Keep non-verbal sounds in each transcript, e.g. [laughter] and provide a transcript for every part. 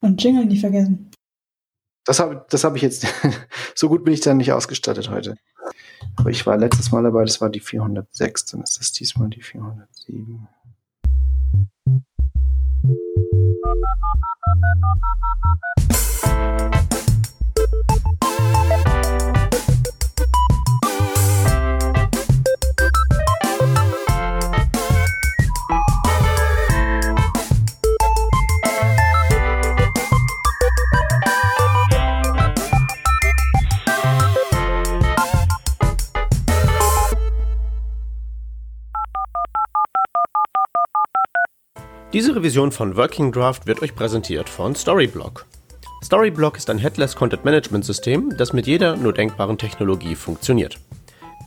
Und Jingle nicht vergessen. Das habe das hab ich jetzt, [laughs] so gut bin ich dann nicht ausgestattet heute. Aber ich war letztes Mal dabei, das war die 406, dann ist das diesmal die 407. Diese Revision von Working Draft wird euch präsentiert von Storyblock. Storyblock ist ein Headless Content Management System, das mit jeder nur denkbaren Technologie funktioniert.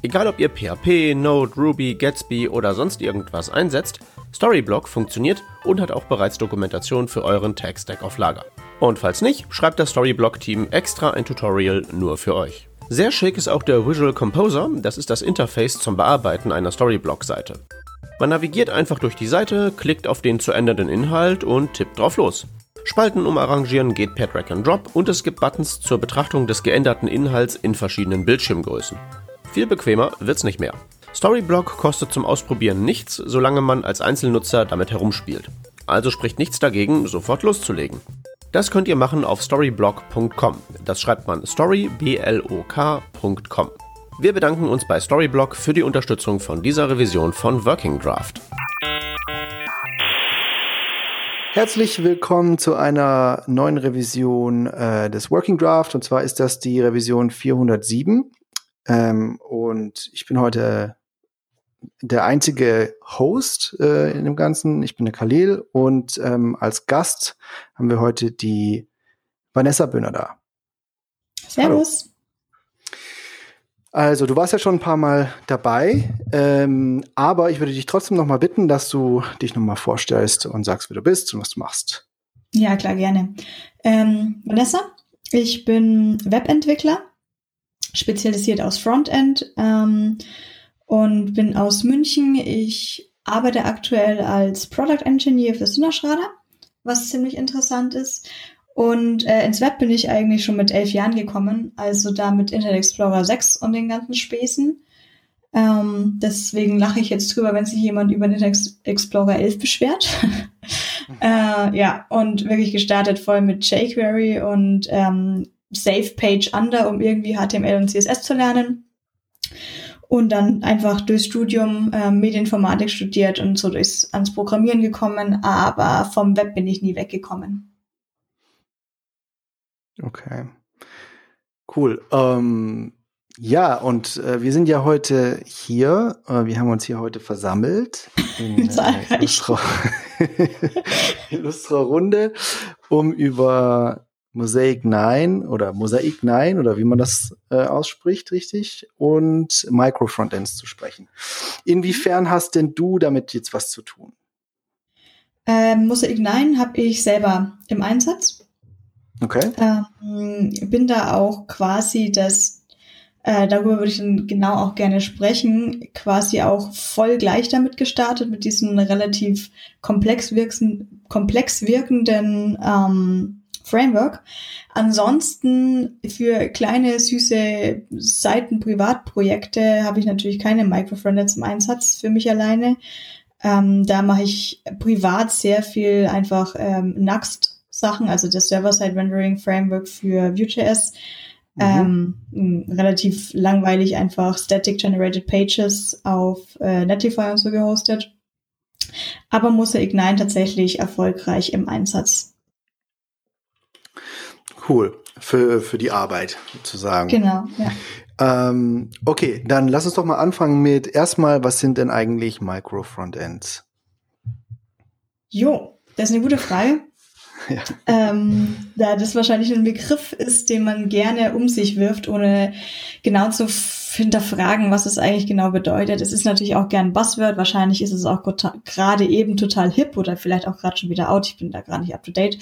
Egal ob ihr PHP, Node, Ruby, Gatsby oder sonst irgendwas einsetzt, Storyblock funktioniert und hat auch bereits Dokumentation für euren Tech-Stack auf Lager. Und falls nicht, schreibt das Storyblock-Team extra ein Tutorial nur für euch. Sehr schick ist auch der Visual Composer, das ist das Interface zum Bearbeiten einer Storyblock-Seite. Man navigiert einfach durch die Seite, klickt auf den zu ändernden Inhalt und tippt drauf los. Spalten umarrangieren geht per Drag and Drop und es gibt Buttons zur Betrachtung des geänderten Inhalts in verschiedenen Bildschirmgrößen. Viel bequemer wird's nicht mehr. Storyblock kostet zum Ausprobieren nichts, solange man als Einzelnutzer damit herumspielt. Also spricht nichts dagegen, sofort loszulegen. Das könnt ihr machen auf storyblock.com. Das schreibt man storyblock.com. Wir bedanken uns bei Storyblock für die Unterstützung von dieser Revision von Working Draft. Herzlich willkommen zu einer neuen Revision äh, des Working Draft. Und zwar ist das die Revision 407. Ähm, und ich bin heute der einzige Host äh, in dem Ganzen. Ich bin der Khalil und ähm, als Gast haben wir heute die Vanessa Böhner da. Servus. Also, du warst ja schon ein paar Mal dabei, ähm, aber ich würde dich trotzdem noch mal bitten, dass du dich noch mal vorstellst und sagst, wer du bist und was du machst. Ja, klar, gerne. Ähm, Vanessa, ich bin Webentwickler, spezialisiert aus Frontend ähm, und bin aus München. Ich arbeite aktuell als Product Engineer für Sinnerschrader, was ziemlich interessant ist. Und äh, ins Web bin ich eigentlich schon mit elf Jahren gekommen, also da mit Internet Explorer 6 und den ganzen Späßen. Ähm, deswegen lache ich jetzt drüber, wenn sich jemand über Internet Explorer 11 beschwert. [laughs] äh, ja, und wirklich gestartet voll mit jQuery und ähm, Save Page Under, um irgendwie HTML und CSS zu lernen. Und dann einfach durchs Studium äh, Medieninformatik studiert und so durchs, ans Programmieren gekommen, aber vom Web bin ich nie weggekommen. Okay. Cool. Ähm, ja, und äh, wir sind ja heute hier. Äh, wir haben uns hier heute versammelt in [laughs] äh, illustrer, illustrer [laughs] Runde, um über Mosaic 9 oder Mosaic 9 oder wie man das äh, ausspricht, richtig, und Micro-Frontends zu sprechen. Inwiefern hast denn du damit jetzt was zu tun? Ähm, Mosaic 9 habe ich selber im Einsatz. Okay. Ähm, bin da auch quasi das, äh, darüber würde ich dann genau auch gerne sprechen, quasi auch voll gleich damit gestartet, mit diesem relativ komplex, wirksen, komplex wirkenden ähm, Framework. Ansonsten für kleine, süße Seiten-Privatprojekte habe ich natürlich keine Microfrontends im Einsatz für mich alleine. Ähm, da mache ich privat sehr viel einfach ähm, Next Sachen, also das Server-Side-Rendering-Framework für Vue.js. Mhm. Ähm, relativ langweilig einfach Static Generated Pages auf äh, Netlify und so gehostet. Aber Mosaic 9 tatsächlich erfolgreich im Einsatz. Cool. Für, für die Arbeit sozusagen. Genau, ja. Ähm, okay, dann lass uns doch mal anfangen mit erstmal, was sind denn eigentlich Micro-Frontends? Jo, das ist eine gute Frage. [laughs] Ähm, da das wahrscheinlich ein Begriff ist, den man gerne um sich wirft, ohne genau zu hinterfragen, was es eigentlich genau bedeutet. Es ist natürlich auch gern Buzzword. Wahrscheinlich ist es auch gerade eben total hip oder vielleicht auch gerade schon wieder out. Ich bin da gerade nicht up to date.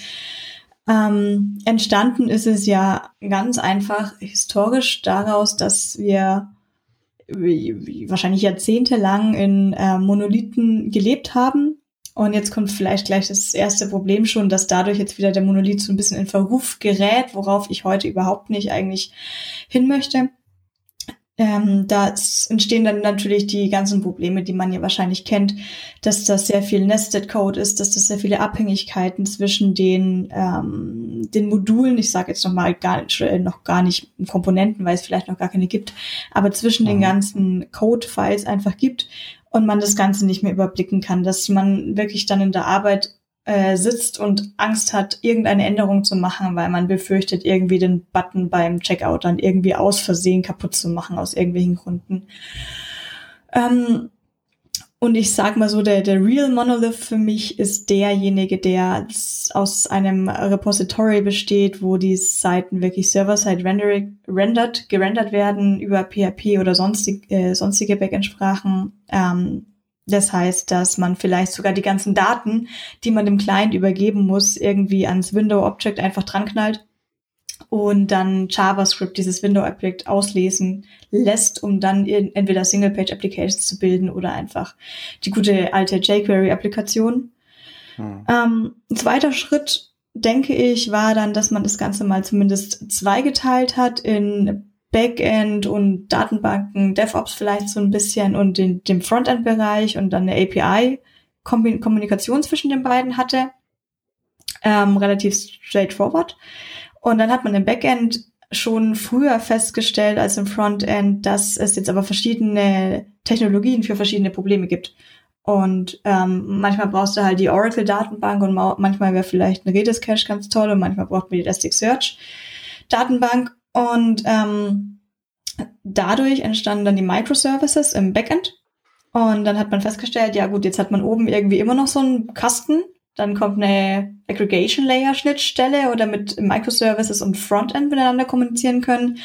Ähm, entstanden ist es ja ganz einfach historisch daraus, dass wir wahrscheinlich jahrzehntelang in äh, Monolithen gelebt haben Und jetzt kommt vielleicht gleich das erste Problem schon, dass dadurch jetzt wieder der Monolith so ein bisschen in Verruf gerät, worauf ich heute überhaupt nicht eigentlich hin möchte. Ähm, da entstehen dann natürlich die ganzen Probleme, die man ja wahrscheinlich kennt, dass das sehr viel Nested Code ist, dass das sehr viele Abhängigkeiten zwischen den, ähm, den Modulen, ich sage jetzt noch mal gar, äh, noch gar nicht Komponenten, weil es vielleicht noch gar keine gibt, aber zwischen mhm. den ganzen Code-Files einfach gibt und man das Ganze nicht mehr überblicken kann, dass man wirklich dann in der Arbeit äh, sitzt und Angst hat, irgendeine Änderung zu machen, weil man befürchtet, irgendwie den Button beim Checkout dann irgendwie aus Versehen kaputt zu machen, aus irgendwelchen Gründen. Ähm, und ich sag mal so, der, der Real Monolith für mich ist derjenige, der aus einem Repository besteht, wo die Seiten wirklich server-side rendered, gerendert werden über PHP oder sonstig, äh, sonstige Backend-Sprachen. Ähm, das heißt, dass man vielleicht sogar die ganzen Daten, die man dem Client übergeben muss, irgendwie ans Window Object einfach dran knallt und dann JavaScript dieses Window Object auslesen lässt, um dann entweder Single-Page Applications zu bilden oder einfach die gute alte jQuery-Applikation. Hm. Ähm, ein zweiter Schritt, denke ich, war dann, dass man das Ganze mal zumindest zweigeteilt hat in Backend und Datenbanken, DevOps vielleicht so ein bisschen und den, dem Frontend-Bereich und dann eine API-Kommunikation zwischen den beiden hatte. Ähm, relativ straightforward. Und dann hat man im Backend schon früher festgestellt als im Frontend, dass es jetzt aber verschiedene Technologien für verschiedene Probleme gibt. Und ähm, manchmal brauchst du halt die Oracle-Datenbank und manchmal wäre vielleicht ein Redis Cache ganz toll und manchmal braucht man die Elasticsearch-Datenbank. Und ähm, dadurch entstanden dann die Microservices im Backend. Und dann hat man festgestellt, ja gut, jetzt hat man oben irgendwie immer noch so einen Kasten. Dann kommt eine Aggregation Layer Schnittstelle oder mit Microservices und Frontend miteinander kommunizieren können.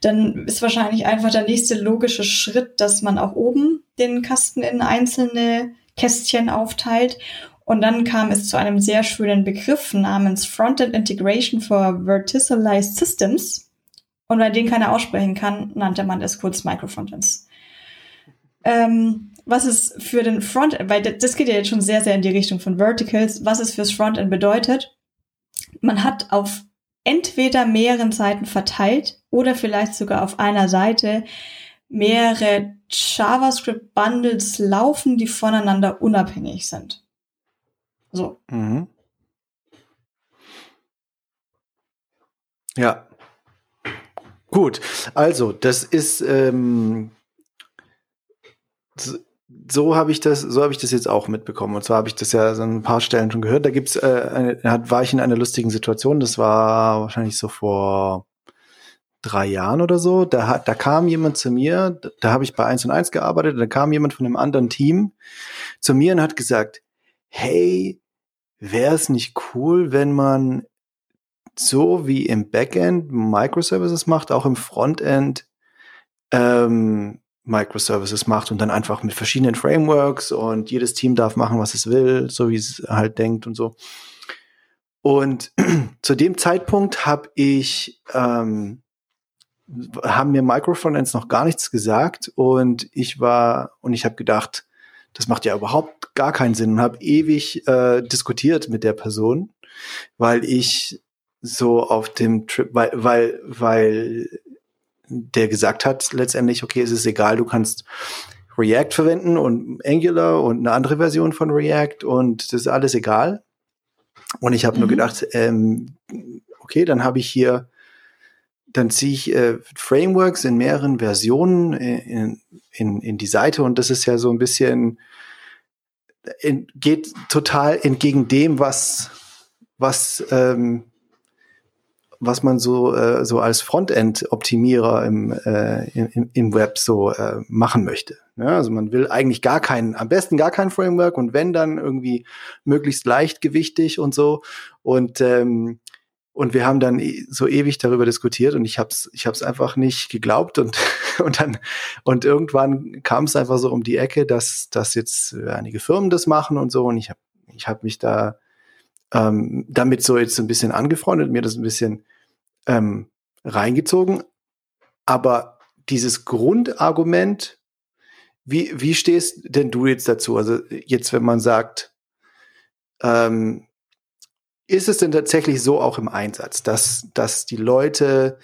Dann ist wahrscheinlich einfach der nächste logische Schritt, dass man auch oben den Kasten in einzelne Kästchen aufteilt und dann kam es zu einem sehr schönen Begriff namens Frontend Integration for Verticalized Systems. Und weil den keiner aussprechen kann, nannte man es kurz Microfrontends. Ähm, was es für den Frontend, weil das geht ja jetzt schon sehr, sehr in die Richtung von Verticals, was es fürs Frontend bedeutet. Man hat auf entweder mehreren Seiten verteilt oder vielleicht sogar auf einer Seite mehrere JavaScript-Bundles laufen, die voneinander unabhängig sind. So. Mhm. Ja, Gut, also das ist ähm, so habe ich das, so habe ich das jetzt auch mitbekommen. Und zwar habe ich das ja so ein paar Stellen schon gehört. Da gibt's, äh, eine, war ich in einer lustigen Situation. Das war wahrscheinlich so vor drei Jahren oder so. Da da kam jemand zu mir. Da habe ich bei eins und eins gearbeitet. Da kam jemand von einem anderen Team zu mir und hat gesagt: Hey, wäre es nicht cool, wenn man so wie im Backend Microservices macht, auch im Frontend ähm, Microservices macht und dann einfach mit verschiedenen Frameworks und jedes Team darf machen, was es will, so wie es halt denkt und so. Und [clears throat] zu dem Zeitpunkt habe ich ähm, haben mir Microfrontends noch gar nichts gesagt und ich war und ich habe gedacht, das macht ja überhaupt gar keinen Sinn und habe ewig äh, diskutiert mit der Person, weil ich so auf dem Trip, weil, weil, weil der gesagt hat letztendlich, okay, es ist egal, du kannst React verwenden und Angular und eine andere Version von React und das ist alles egal. Und ich habe mhm. nur gedacht, ähm, okay, dann habe ich hier, dann ziehe ich äh, Frameworks in mehreren Versionen in, in, in die Seite und das ist ja so ein bisschen, in, geht total entgegen dem, was, was ähm, was man so, äh, so als Frontend-Optimierer im, äh, im, im Web so äh, machen möchte. Ja, also man will eigentlich gar keinen, am besten gar kein Framework und wenn dann irgendwie möglichst leichtgewichtig und so. Und ähm, und wir haben dann e, so ewig darüber diskutiert und ich hab's ich hab's einfach nicht geglaubt und [laughs] und dann und irgendwann kam es einfach so um die Ecke, dass dass jetzt einige Firmen das machen und so und ich habe ich habe mich da ähm, damit so jetzt ein bisschen angefreundet, mir das ein bisschen ähm, reingezogen. Aber dieses Grundargument, wie, wie stehst denn du jetzt dazu? Also jetzt, wenn man sagt, ähm, ist es denn tatsächlich so auch im Einsatz, dass, dass die Leute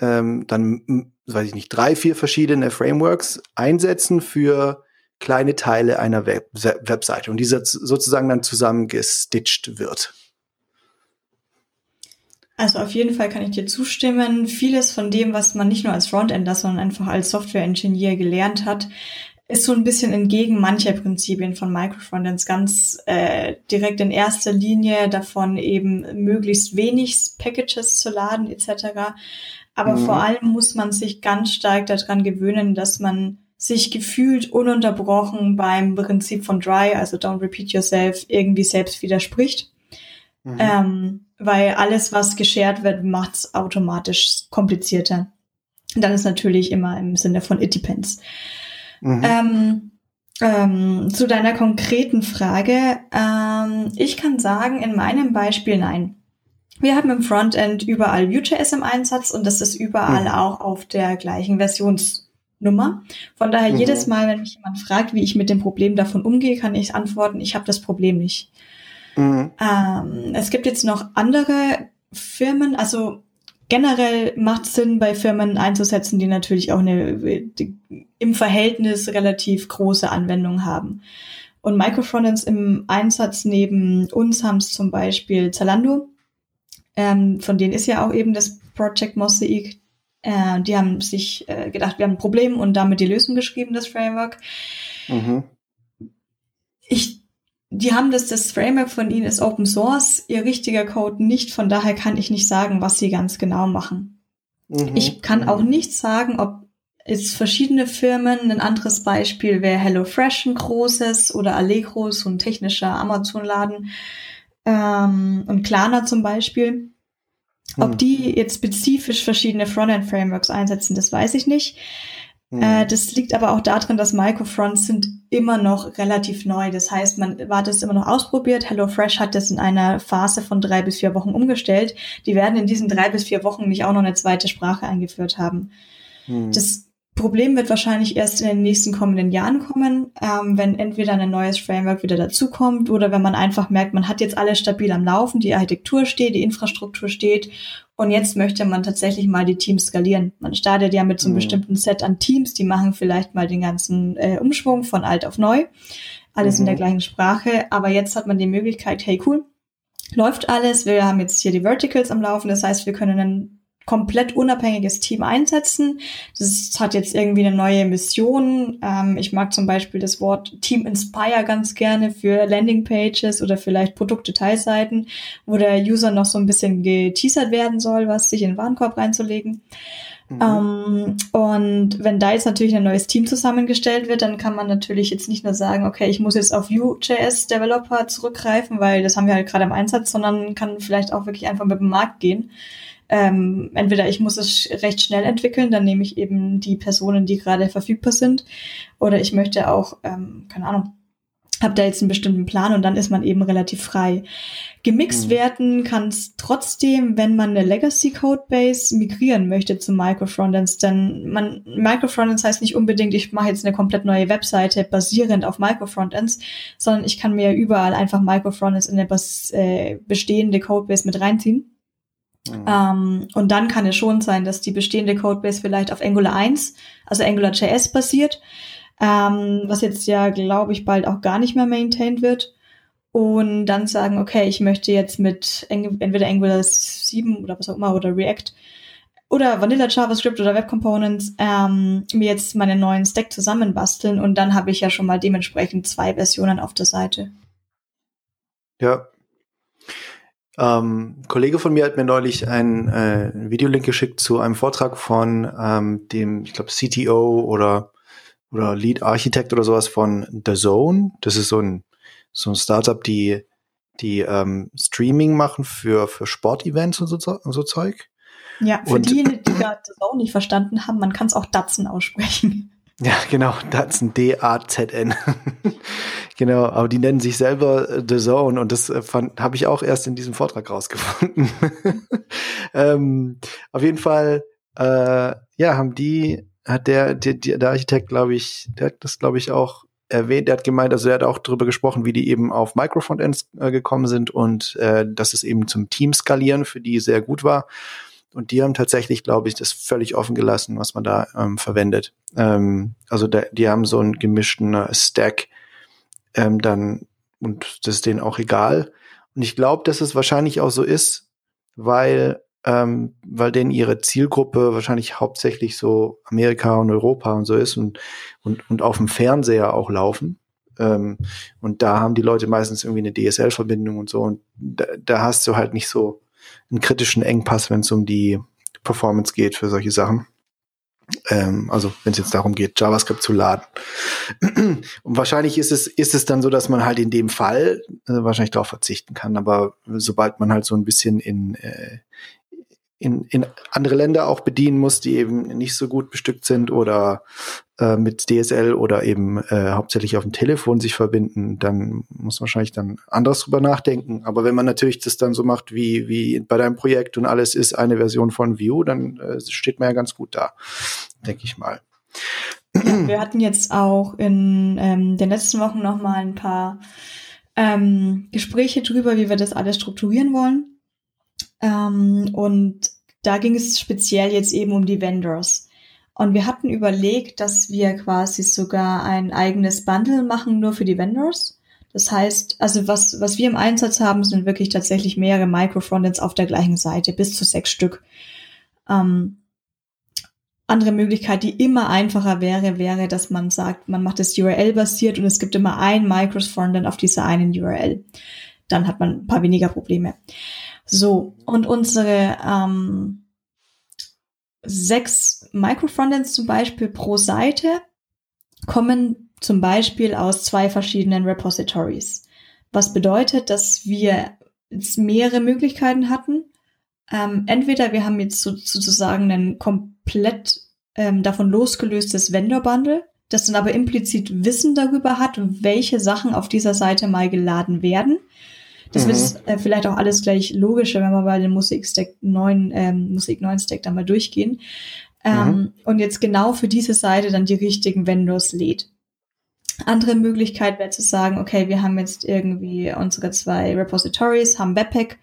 ähm, dann, weiß ich nicht, drei, vier verschiedene Frameworks einsetzen für kleine Teile einer Web Webseite und diese sozusagen dann zusammengestitcht wird? Also auf jeden Fall kann ich dir zustimmen. Vieles von dem, was man nicht nur als Frontender, sondern einfach als Software-Engineer gelernt hat, ist so ein bisschen entgegen mancher Prinzipien von Microfrontends ganz äh, direkt in erster Linie davon eben möglichst wenig Packages zu laden etc. Aber mhm. vor allem muss man sich ganz stark daran gewöhnen, dass man sich gefühlt ununterbrochen beim Prinzip von Dry, also Don't Repeat Yourself, irgendwie selbst widerspricht. Mhm. Ähm, weil alles, was geshared wird, macht es automatisch komplizierter. dann ist natürlich immer im Sinne von It Depends. Mhm. Ähm, ähm, zu deiner konkreten Frage. Ähm, ich kann sagen, in meinem Beispiel nein. Wir haben im Frontend überall Vue.js im Einsatz und das ist überall mhm. auch auf der gleichen Versionsnummer. Von daher mhm. jedes Mal, wenn mich jemand fragt, wie ich mit dem Problem davon umgehe, kann ich antworten, ich habe das Problem nicht. Mhm. Ähm, es gibt jetzt noch andere Firmen, also generell macht es Sinn, bei Firmen einzusetzen, die natürlich auch eine die, im Verhältnis relativ große Anwendung haben. Und Microfrontends im Einsatz neben uns haben es zum Beispiel Zalando. Ähm, von denen ist ja auch eben das Project Mosaic. Äh, die haben sich äh, gedacht, wir haben ein Problem und damit die Lösung geschrieben, das Framework. Mhm. Ich die haben das, das Framework von ihnen ist Open Source, ihr richtiger Code nicht, von daher kann ich nicht sagen, was sie ganz genau machen. Mhm. Ich kann auch nicht sagen, ob es verschiedene Firmen, ein anderes Beispiel wäre HelloFresh ein großes oder Allegro, so ein technischer Amazon-Laden ähm, und Klarna zum Beispiel. Ob mhm. die jetzt spezifisch verschiedene Frontend-Frameworks einsetzen, das weiß ich nicht. Mhm. Äh, das liegt aber auch darin, dass Microfronts sind immer noch relativ neu. Das heißt, man war das immer noch ausprobiert. HelloFresh hat das in einer Phase von drei bis vier Wochen umgestellt. Die werden in diesen drei bis vier Wochen nicht auch noch eine zweite Sprache eingeführt haben. Mhm. Das Problem wird wahrscheinlich erst in den nächsten kommenden Jahren kommen, ähm, wenn entweder ein neues Framework wieder dazukommt oder wenn man einfach merkt, man hat jetzt alles stabil am Laufen, die Architektur steht, die Infrastruktur steht und jetzt möchte man tatsächlich mal die Teams skalieren. Man startet ja mit so einem mhm. bestimmten Set an Teams, die machen vielleicht mal den ganzen äh, Umschwung von alt auf neu, alles mhm. in der mhm. gleichen Sprache, aber jetzt hat man die Möglichkeit, hey cool, läuft alles, wir haben jetzt hier die Verticals am Laufen, das heißt, wir können dann komplett unabhängiges Team einsetzen. Das hat jetzt irgendwie eine neue Mission. Ähm, ich mag zum Beispiel das Wort Team Inspire ganz gerne für Landingpages oder vielleicht Produktdetailseiten, wo der User noch so ein bisschen geteasert werden soll, was sich in den Warenkorb reinzulegen. Mhm. Ähm, und wenn da jetzt natürlich ein neues Team zusammengestellt wird, dann kann man natürlich jetzt nicht nur sagen, okay, ich muss jetzt auf Vue.js Developer zurückgreifen, weil das haben wir halt gerade im Einsatz, sondern kann vielleicht auch wirklich einfach mit dem Markt gehen ähm, entweder ich muss es recht schnell entwickeln, dann nehme ich eben die Personen, die gerade verfügbar sind, oder ich möchte auch, ähm, keine Ahnung, habe da jetzt einen bestimmten Plan und dann ist man eben relativ frei. Gemixt mhm. werden kann es trotzdem, wenn man eine Legacy Codebase migrieren möchte zu Microfrontends, denn man Microfrontends heißt nicht unbedingt, ich mache jetzt eine komplett neue Webseite basierend auf Microfrontends, sondern ich kann mir überall einfach Microfrontends in eine äh, bestehende Codebase mit reinziehen. Mhm. Ähm, und dann kann es schon sein, dass die bestehende Codebase vielleicht auf Angular 1, also AngularJS basiert, ähm, was jetzt ja, glaube ich, bald auch gar nicht mehr maintained wird. Und dann sagen, okay, ich möchte jetzt mit entweder Angular 7 oder was auch immer oder React oder Vanilla JavaScript oder Web Components ähm, mir jetzt meinen neuen Stack zusammenbasteln und dann habe ich ja schon mal dementsprechend zwei Versionen auf der Seite. Ja, ähm, ein Kollege von mir hat mir neulich einen äh, Videolink geschickt zu einem Vortrag von ähm, dem, ich glaube, CTO oder, oder Lead Architect oder sowas von The Zone. Das ist so ein, so ein Startup, die, die ähm, Streaming machen für, für Sportevents und so, und so Zeug. Ja, für und, diejenigen, die gerade The Zone nicht verstanden haben, man kann es auch Datsen aussprechen. Ja, genau, Datsen, D-A-Z-N. [laughs] genau, aber die nennen sich selber äh, The Zone und das äh, habe ich auch erst in diesem Vortrag rausgefunden. [laughs] ähm, auf jeden Fall, äh, ja, haben die, hat der, der, der Architekt, glaube ich, der hat das, glaube ich, auch erwähnt, er hat gemeint, also er hat auch darüber gesprochen, wie die eben auf Microfrontends äh, gekommen sind und äh, dass es eben zum Team skalieren für die sehr gut war. Und die haben tatsächlich, glaube ich, das völlig offen gelassen, was man da ähm, verwendet. Ähm, also da, die haben so einen gemischten äh, Stack ähm, dann und das ist denen auch egal. Und ich glaube, dass es wahrscheinlich auch so ist, weil ähm, weil denn ihre Zielgruppe wahrscheinlich hauptsächlich so Amerika und Europa und so ist und, und, und auf dem Fernseher auch laufen. Ähm, und da haben die Leute meistens irgendwie eine DSL-Verbindung und so. Und da, da hast du halt nicht so einen kritischen Engpass, wenn es um die Performance geht für solche Sachen. Ähm, also wenn es jetzt darum geht, JavaScript zu laden. [clears throat] Und wahrscheinlich ist es, ist es dann so, dass man halt in dem Fall äh, wahrscheinlich darauf verzichten kann. Aber sobald man halt so ein bisschen in, äh, in, in andere Länder auch bedienen muss, die eben nicht so gut bestückt sind oder äh, mit DSL oder eben äh, hauptsächlich auf dem Telefon sich verbinden, dann muss man wahrscheinlich dann anders drüber nachdenken. Aber wenn man natürlich das dann so macht wie, wie bei deinem Projekt und alles ist eine Version von Vue, dann äh, steht man ja ganz gut da, denke ich mal. Wir hatten jetzt auch in ähm, den letzten Wochen noch mal ein paar ähm, Gespräche drüber, wie wir das alles strukturieren wollen. Ähm, und da ging es speziell jetzt eben um die Vendors. Und wir hatten überlegt, dass wir quasi sogar ein eigenes Bundle machen, nur für die Vendors. Das heißt, also was, was wir im Einsatz haben, sind wirklich tatsächlich mehrere Microfrontends auf der gleichen Seite, bis zu sechs Stück. Ähm, andere Möglichkeit, die immer einfacher wäre, wäre, dass man sagt, man macht es URL-basiert und es gibt immer ein Microfrontend auf dieser einen URL. Dann hat man ein paar weniger Probleme. So, und unsere ähm, sechs Microfrontends zum Beispiel pro Seite kommen zum Beispiel aus zwei verschiedenen Repositories. Was bedeutet, dass wir jetzt mehrere Möglichkeiten hatten. Ähm, entweder wir haben jetzt so, sozusagen ein komplett ähm, davon losgelöstes Vendor-Bundle, das dann aber implizit Wissen darüber hat, welche Sachen auf dieser Seite mal geladen werden. Das mhm. wird äh, vielleicht auch alles gleich logischer, wenn wir bei den Musik-Stack 9, ähm, Musik 9 Stack dann mal durchgehen. Ähm, mhm. Und jetzt genau für diese Seite dann die richtigen Vendors lädt. Andere Möglichkeit wäre zu sagen, okay, wir haben jetzt irgendwie unsere zwei Repositories, haben Webpack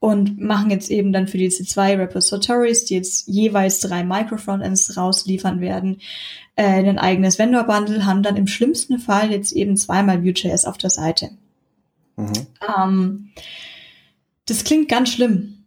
und machen jetzt eben dann für diese zwei Repositories, die jetzt jeweils drei Microfrontends rausliefern werden, äh, ein eigenes Vendor-Bundle, haben dann im schlimmsten Fall jetzt eben zweimal Vue.js auf der Seite. Mhm. Ähm, das klingt ganz schlimm.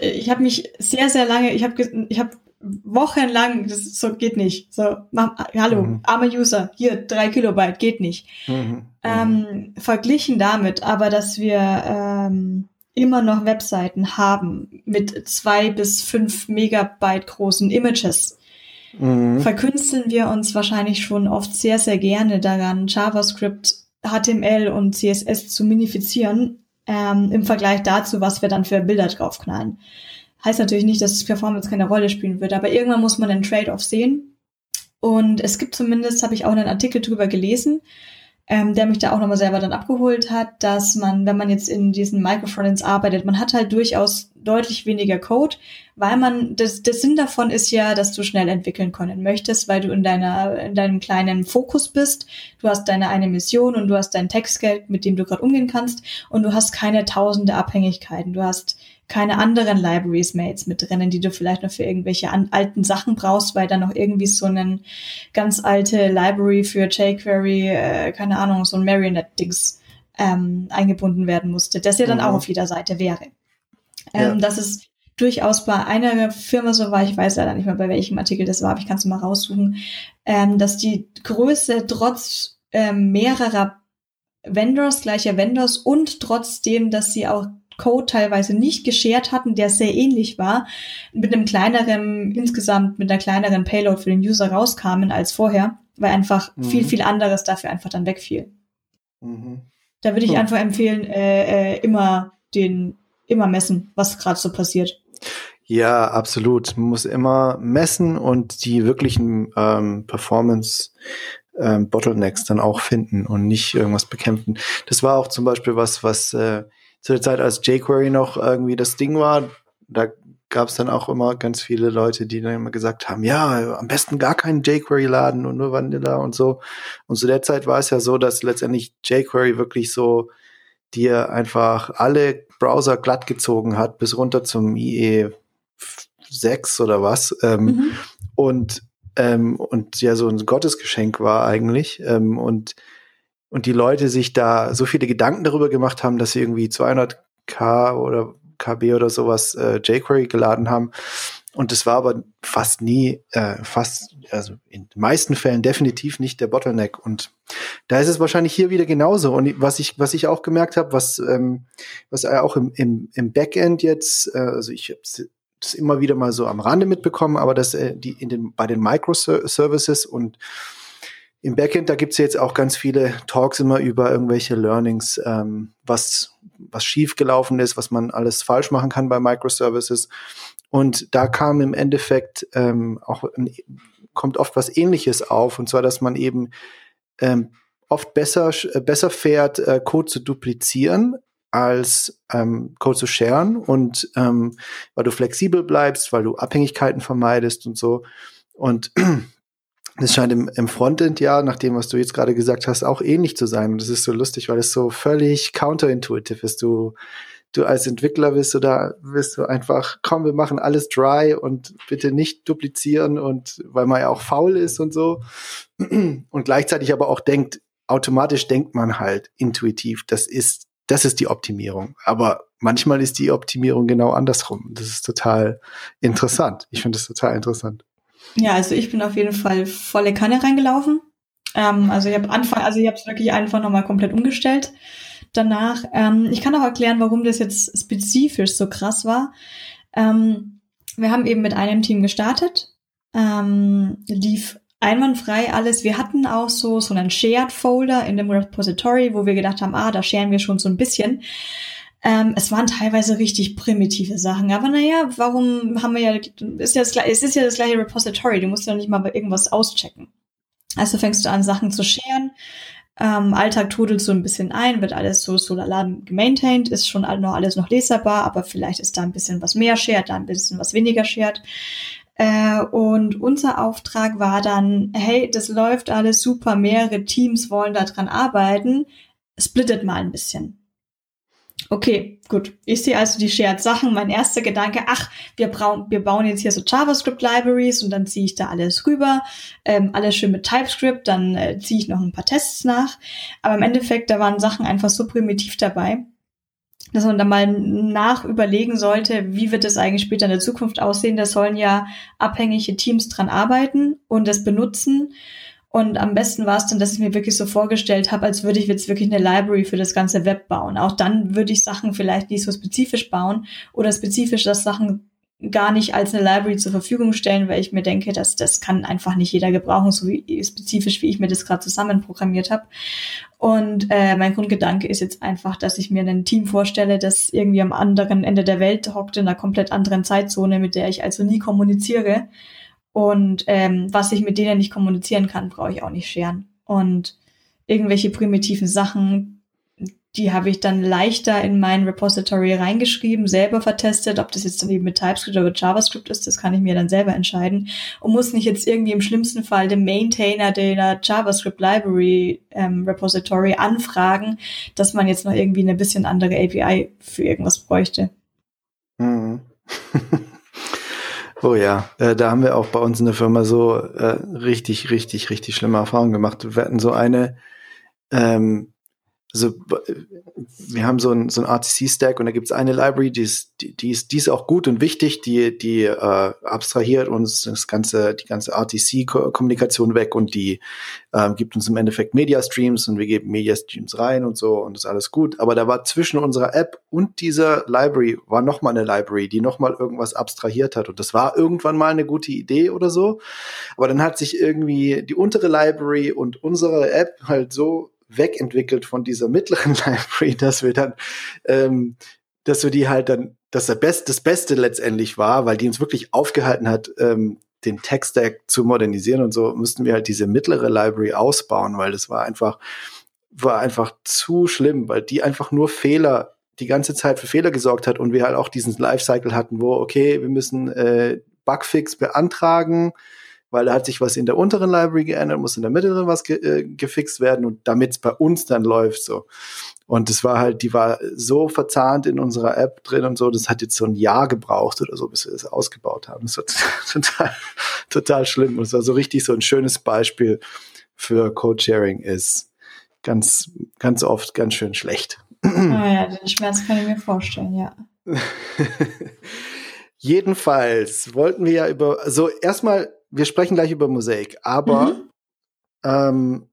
Ich habe mich sehr, sehr lange, ich habe ich hab wochenlang, das so geht nicht. So, mach, hallo, mhm. armer User, hier drei Kilobyte, geht nicht. Mhm. Ähm, verglichen damit, aber dass wir ähm, immer noch Webseiten haben mit zwei bis fünf Megabyte großen Images, mhm. verkünsteln wir uns wahrscheinlich schon oft sehr, sehr gerne daran, JavaScript HTML und CSS zu minifizieren ähm, im Vergleich dazu, was wir dann für Bilder draufknallen. Heißt natürlich nicht, dass das Performance keine Rolle spielen wird, aber irgendwann muss man einen Trade-off sehen. Und es gibt zumindest, habe ich auch einen Artikel drüber gelesen, ähm, der mich da auch nochmal selber dann abgeholt hat, dass man, wenn man jetzt in diesen Microfrontends arbeitet, man hat halt durchaus deutlich weniger Code, weil man, das, der Sinn davon ist ja, dass du schnell entwickeln können möchtest, weil du in deiner, in deinem kleinen Fokus bist. Du hast deine eine Mission und du hast dein Textgeld, mit dem du gerade umgehen kannst und du hast keine tausende Abhängigkeiten. Du hast keine anderen Libraries mehr jetzt mit drinnen, die du vielleicht noch für irgendwelche an, alten Sachen brauchst, weil da noch irgendwie so eine ganz alte Library für jQuery, äh, keine Ahnung, so ein Marionette-Dings ähm, eingebunden werden musste, das ja dann mhm. auch auf jeder Seite wäre. Ähm, ja. Das ist durchaus bei einer Firma so war, ich weiß leider nicht mehr, bei welchem Artikel das war, aber ich kann es mal raussuchen, ähm, dass die Größe trotz ähm, mehrerer Vendors, gleicher Vendors und trotzdem, dass sie auch Code teilweise nicht geshared hatten, der sehr ähnlich war, mit einem kleineren, insgesamt mit einer kleineren Payload für den User rauskamen als vorher, weil einfach mhm. viel, viel anderes dafür einfach dann wegfiel. Mhm. Da würde ich einfach empfehlen, äh, äh, immer den, immer messen, was gerade so passiert. Ja, absolut. Man muss immer messen und die wirklichen ähm, Performance ähm, Bottlenecks dann auch finden und nicht irgendwas bekämpfen. Das war auch zum Beispiel was, was äh, zu der Zeit, als jQuery noch irgendwie das Ding war, da gab es dann auch immer ganz viele Leute, die dann immer gesagt haben, ja, am besten gar keinen jQuery laden und nur Vanilla und so. Und zu der Zeit war es ja so, dass letztendlich jQuery wirklich so dir einfach alle Browser glatt gezogen hat, bis runter zum IE 6 oder was. Ähm, mhm. Und ähm, und ja so ein Gottesgeschenk war eigentlich. Ähm, und und die Leute sich da so viele Gedanken darüber gemacht haben, dass sie irgendwie 200k oder KB oder sowas äh, jQuery geladen haben. Und das war aber fast nie, äh, fast, also in den meisten Fällen definitiv nicht der Bottleneck. Und da ist es wahrscheinlich hier wieder genauso. Und was ich, was ich auch gemerkt habe, was, ähm, was auch im, im, im Backend jetzt, äh, also ich habe das immer wieder mal so am Rande mitbekommen, aber dass äh, die in den, bei den Microservices und im Backend, da gibt's jetzt auch ganz viele Talks immer über irgendwelche Learnings, ähm, was, was schiefgelaufen ist, was man alles falsch machen kann bei Microservices. Und da kam im Endeffekt ähm, auch kommt oft was Ähnliches auf, und zwar, dass man eben ähm, oft besser besser fährt, äh, Code zu duplizieren als ähm, Code zu sharen und ähm, weil du flexibel bleibst, weil du Abhängigkeiten vermeidest und so. Und das scheint im, im Frontend ja, nach dem, was du jetzt gerade gesagt hast, auch ähnlich zu sein. Und das ist so lustig, weil es so völlig counterintuitiv ist. Du, du als Entwickler bist du da, bist du einfach, komm, wir machen alles dry und bitte nicht duplizieren und weil man ja auch faul ist und so. Und gleichzeitig aber auch denkt, automatisch denkt man halt intuitiv, das ist, das ist die Optimierung. Aber manchmal ist die Optimierung genau andersrum. Das ist total interessant. Ich finde das total interessant. Ja, also ich bin auf jeden Fall volle Kanne reingelaufen. Ähm, also ich habe Anfang, also ich habe es wirklich einfach nochmal komplett umgestellt. Danach, ähm, ich kann auch erklären, warum das jetzt spezifisch so krass war. Ähm, wir haben eben mit einem Team gestartet, ähm, lief einwandfrei alles. Wir hatten auch so so einen Shared Folder in dem Repository, wo wir gedacht haben, ah, da scheren wir schon so ein bisschen. Ähm, es waren teilweise richtig primitive Sachen, aber naja, warum haben wir ja, ist ja das, es ist ja das gleiche Repository, du musst ja nicht mal irgendwas auschecken. Also fängst du an, Sachen zu scheren, ähm, Alltag trudelt so ein bisschen ein, wird alles so so gemaintained, ist schon noch alles noch leserbar, aber vielleicht ist da ein bisschen was mehr shared, da ein bisschen was weniger shared. Äh, und unser Auftrag war dann, hey, das läuft alles super, mehrere Teams wollen daran arbeiten, splittet mal ein bisschen. Okay, gut. Ich sehe also die Shared Sachen. Mein erster Gedanke, ach, wir, brauchen, wir bauen jetzt hier so JavaScript Libraries und dann ziehe ich da alles rüber. Ähm, alles schön mit TypeScript, dann äh, ziehe ich noch ein paar Tests nach. Aber im Endeffekt, da waren Sachen einfach so primitiv dabei, dass man da mal nach überlegen sollte, wie wird es eigentlich später in der Zukunft aussehen. Da sollen ja abhängige Teams dran arbeiten und das benutzen. Und am besten war es dann, dass ich mir wirklich so vorgestellt habe, als würde ich jetzt wirklich eine Library für das ganze Web bauen. Auch dann würde ich Sachen vielleicht nicht so spezifisch bauen oder spezifisch das Sachen gar nicht als eine Library zur Verfügung stellen, weil ich mir denke, dass das kann einfach nicht jeder gebrauchen, so wie spezifisch wie ich mir das gerade zusammen programmiert habe. Und äh, mein Grundgedanke ist jetzt einfach, dass ich mir ein Team vorstelle, das irgendwie am anderen Ende der Welt hockt in einer komplett anderen Zeitzone, mit der ich also nie kommuniziere und ähm, was ich mit denen nicht kommunizieren kann, brauche ich auch nicht scheren. Und irgendwelche primitiven Sachen, die habe ich dann leichter in mein Repository reingeschrieben, selber vertestet, ob das jetzt dann eben mit TypeScript oder mit JavaScript ist, das kann ich mir dann selber entscheiden und muss nicht jetzt irgendwie im schlimmsten Fall den Maintainer der JavaScript Library ähm, Repository anfragen, dass man jetzt noch irgendwie eine bisschen andere API für irgendwas bräuchte. Mhm. [laughs] Oh ja, äh, da haben wir auch bei uns in der Firma so äh, richtig, richtig, richtig schlimme Erfahrungen gemacht. Wir hatten so eine, ähm, also wir haben so ein, so ein RTC-Stack und da gibt es eine Library, die ist, die, die, ist, die ist auch gut und wichtig, die, die äh, abstrahiert uns das ganze, die ganze RTC-Kommunikation weg und die äh, gibt uns im Endeffekt Media-Streams und wir geben Media-Streams rein und so und ist alles gut. Aber da war zwischen unserer App und dieser Library war noch mal eine Library, die noch mal irgendwas abstrahiert hat und das war irgendwann mal eine gute Idee oder so. Aber dann hat sich irgendwie die untere Library und unsere App halt so wegentwickelt von dieser mittleren [laughs] Library, dass wir dann, ähm, dass wir die halt dann, dass der Best, das Beste letztendlich war, weil die uns wirklich aufgehalten hat, ähm, den Tech-Stack zu modernisieren und so, mussten wir halt diese mittlere Library ausbauen, weil das war einfach, war einfach zu schlimm, weil die einfach nur Fehler die ganze Zeit für Fehler gesorgt hat und wir halt auch diesen Lifecycle hatten, wo, okay, wir müssen äh, Bugfix beantragen, weil da hat sich was in der unteren Library geändert, muss in der mittleren was ge äh, gefixt werden und damit es bei uns dann läuft so. Und es war halt, die war so verzahnt in unserer App drin und so, das hat jetzt so ein Jahr gebraucht oder so, bis wir das ausgebaut haben. Das war [laughs] total, total schlimm. Und es war so richtig so ein schönes Beispiel für Code-Sharing ist ganz, ganz oft ganz schön schlecht. Ah ja, den Schmerz kann ich mir vorstellen, ja. [laughs] Jedenfalls wollten wir ja über, so also erstmal, wir sprechen gleich über Mosaik, aber mhm. ähm,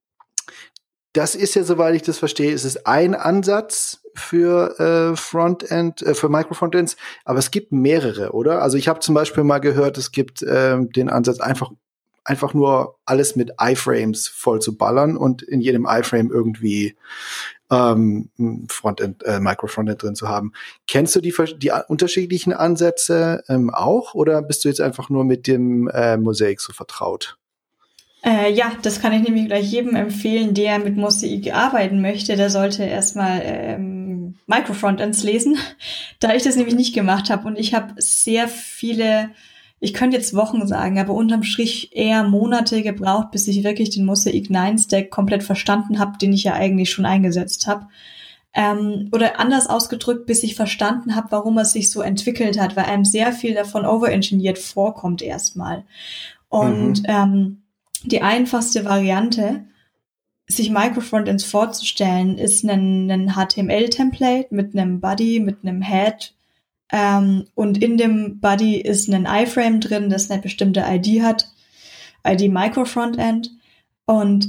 das ist ja, soweit ich das verstehe, ist es ein Ansatz für äh, Frontend, äh, für Microfrontends, aber es gibt mehrere, oder? Also ich habe zum Beispiel mal gehört, es gibt ähm, den Ansatz, einfach einfach nur alles mit iFrames voll zu ballern und in jedem iFrame irgendwie ähm, Frontend, äh, Microfrontend drin zu haben. Kennst du die, die unterschiedlichen Ansätze ähm, auch oder bist du jetzt einfach nur mit dem äh, Mosaik so vertraut? Äh, ja, das kann ich nämlich gleich jedem empfehlen, der mit Mosaik arbeiten möchte. Der sollte erstmal ähm, Microfrontends lesen, [laughs] da ich das nämlich nicht gemacht habe. Und ich habe sehr viele, ich könnte jetzt Wochen sagen, aber unterm Strich eher Monate gebraucht, bis ich wirklich den Mosaik 9 Stack komplett verstanden habe, den ich ja eigentlich schon eingesetzt habe. Ähm, oder anders ausgedrückt, bis ich verstanden habe, warum es sich so entwickelt hat, weil einem sehr viel davon overengineert vorkommt erstmal. Und mhm. ähm, die einfachste Variante, sich Microfrontends vorzustellen, ist ein, ein HTML-Template mit einem Body, mit einem Head. Ähm, und in dem Body ist ein iFrame drin, das eine bestimmte ID hat, ID Microfrontend. Und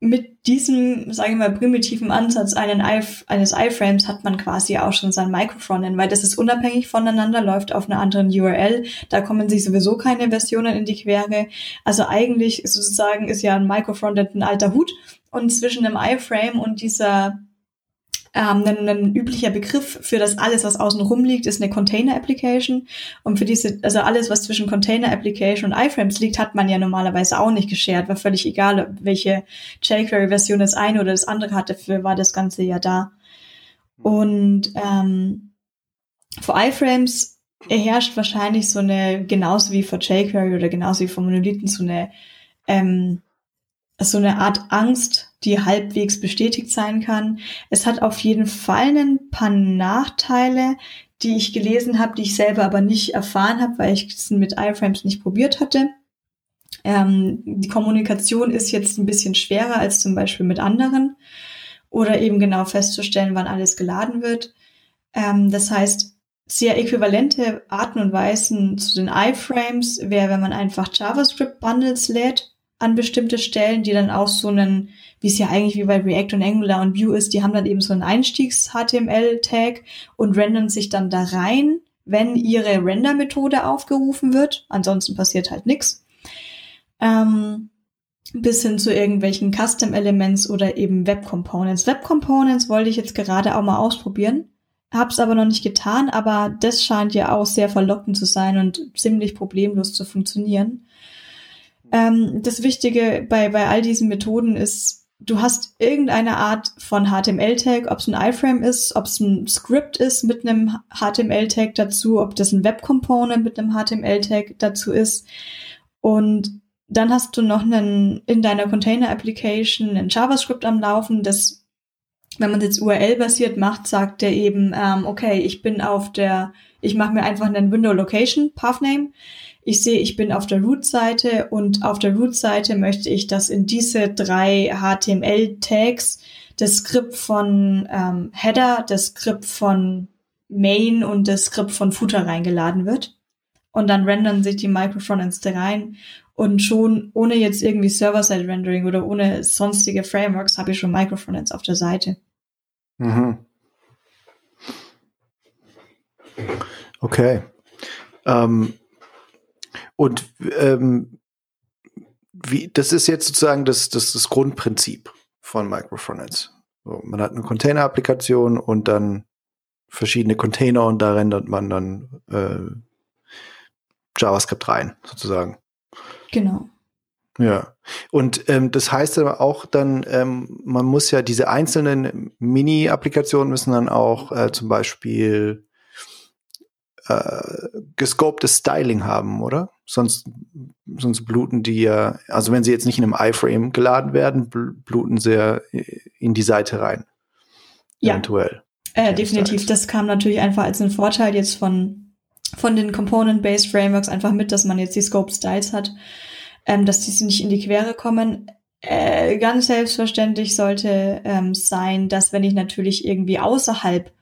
mit diesem, sage ich mal, primitiven Ansatz eines iFrames hat man quasi auch schon sein Microfrontend, weil das ist unabhängig voneinander, läuft auf einer anderen URL. Da kommen sich sowieso keine Versionen in die Quere. Also eigentlich sozusagen ist ja ein Microfrontend ein alter Hut und zwischen einem iFrame und dieser ähm, ein, ein üblicher Begriff für das alles, was außen rum liegt, ist eine Container Application. Und für diese, also alles, was zwischen Container Application und iFrames liegt, hat man ja normalerweise auch nicht geshared. War völlig egal, welche jQuery-Version das eine oder das andere hatte, für war das Ganze ja da. Und ähm, für iFrames herrscht wahrscheinlich so eine, genauso wie für jQuery oder genauso wie für Monolithen, so eine ähm, so eine Art Angst, die halbwegs bestätigt sein kann. Es hat auf jeden Fall ein paar Nachteile, die ich gelesen habe, die ich selber aber nicht erfahren habe, weil ich es mit iFrames nicht probiert hatte. Ähm, die Kommunikation ist jetzt ein bisschen schwerer als zum Beispiel mit anderen oder eben genau festzustellen, wann alles geladen wird. Ähm, das heißt, sehr äquivalente Arten und Weisen zu den iFrames wäre, wenn man einfach JavaScript-Bundles lädt an bestimmte Stellen, die dann auch so einen, wie es ja eigentlich wie bei React und Angular und Vue ist, die haben dann eben so einen Einstiegs-HTML-Tag und rendern sich dann da rein, wenn ihre Render-Methode aufgerufen wird. Ansonsten passiert halt nichts. Ähm, bis hin zu irgendwelchen Custom-Elements oder eben Web-Components. Web-Components wollte ich jetzt gerade auch mal ausprobieren. Hab's aber noch nicht getan, aber das scheint ja auch sehr verlockend zu sein und ziemlich problemlos zu funktionieren. Ähm, das Wichtige bei, bei all diesen Methoden ist, du hast irgendeine Art von HTML-Tag, ob es ein iframe ist, ob es ein Script ist mit einem HTML-Tag dazu, ob das ein Web-Component mit einem HTML-Tag dazu ist. Und dann hast du noch einen in deiner Container-Application ein JavaScript am Laufen, das wenn man jetzt URL-basiert macht, sagt der eben, ähm, okay, ich bin auf der, ich mache mir einfach einen Window Location Pathname ich sehe, ich bin auf der Root-Seite und auf der Root-Seite möchte ich, dass in diese drei HTML-Tags das Skript von ähm, Header, das Skript von Main und das Skript von Footer reingeladen wird. Und dann rendern sich die Microfrontends da rein und schon ohne jetzt irgendwie Server-Side-Rendering oder ohne sonstige Frameworks habe ich schon Microfrontends auf der Seite. Mhm. Okay. Ähm, und ähm, wie, das ist jetzt sozusagen das, das, das Grundprinzip von Microfrontends. So, man hat eine Container-Applikation und dann verschiedene Container und da rendert man dann äh, JavaScript rein, sozusagen. Genau. Ja, und ähm, das heißt aber auch dann, ähm, man muss ja diese einzelnen Mini-Applikationen müssen dann auch äh, zum Beispiel äh, gescoptes Styling haben, oder? Sonst, sonst bluten die ja, also wenn sie jetzt nicht in einem iFrame geladen werden, bluten sie ja in die Seite rein. Ja. Eventuell. Äh, definitiv. Das kam natürlich einfach als ein Vorteil jetzt von, von den Component-Based Frameworks einfach mit, dass man jetzt die Scope Styles hat ähm, dass diese nicht in die Quere kommen. Äh, ganz selbstverständlich sollte ähm, sein, dass wenn ich natürlich irgendwie außerhalb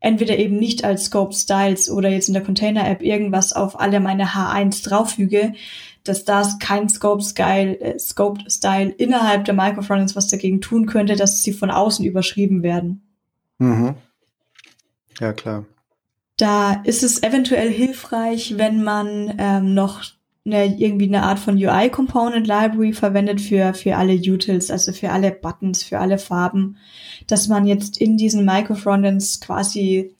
entweder eben nicht als Scope Styles oder jetzt in der Container App irgendwas auf alle meine H1 drauffüge, dass das kein Scope Style, äh, Scope Style innerhalb der Microfrontends was dagegen tun könnte, dass sie von außen überschrieben werden. Mhm. Ja, klar. Da ist es eventuell hilfreich, wenn man ähm, noch eine, irgendwie eine Art von UI-Component Library verwendet für, für alle Utils, also für alle Buttons, für alle Farben, dass man jetzt in diesen Microfrontends quasi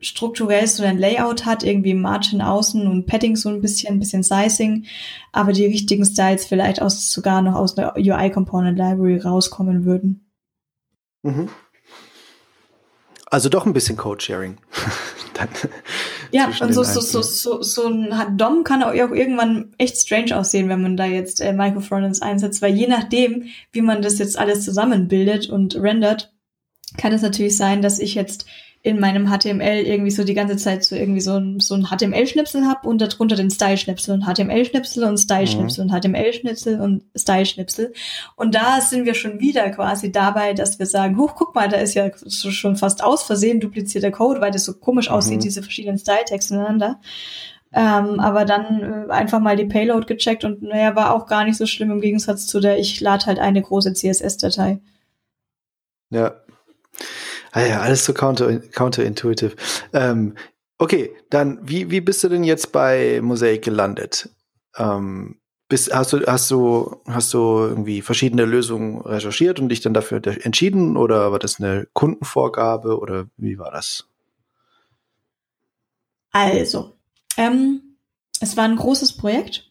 strukturell so ein Layout hat, irgendwie Margin außen und Padding so ein bisschen, ein bisschen Sizing, aber die richtigen Styles vielleicht aus, sogar noch aus einer UI-Component Library rauskommen würden. Mhm. Also doch ein bisschen Code-Sharing. [laughs] ja, und so, so, so, so, so ein DOM kann auch irgendwann echt strange aussehen, wenn man da jetzt äh, Microfrontends einsetzt, weil je nachdem, wie man das jetzt alles zusammenbildet und rendert, kann es natürlich sein, dass ich jetzt in meinem HTML irgendwie so die ganze Zeit so irgendwie so ein, so ein HTML-Schnipsel habe und darunter den Style-Schnipsel und HTML-Schnipsel und Style-Schnipsel mhm. und HTML-Schnipsel und Style-Schnipsel. Und da sind wir schon wieder quasi dabei, dass wir sagen, huch, guck mal, da ist ja schon fast aus Versehen duplizierter Code, weil das so komisch mhm. aussieht, diese verschiedenen Style-Tags ineinander. Ähm, aber dann äh, einfach mal die Payload gecheckt und naja, war auch gar nicht so schlimm im Gegensatz zu der, ich lade halt eine große CSS-Datei. Ja, Ah ja, alles so counter, counterintuitive. Ähm, okay, dann, wie, wie bist du denn jetzt bei Mosaic gelandet? Ähm, bist, hast du, hast du, hast du irgendwie verschiedene Lösungen recherchiert und dich dann dafür entschieden oder war das eine Kundenvorgabe oder wie war das? Also, ähm, es war ein großes Projekt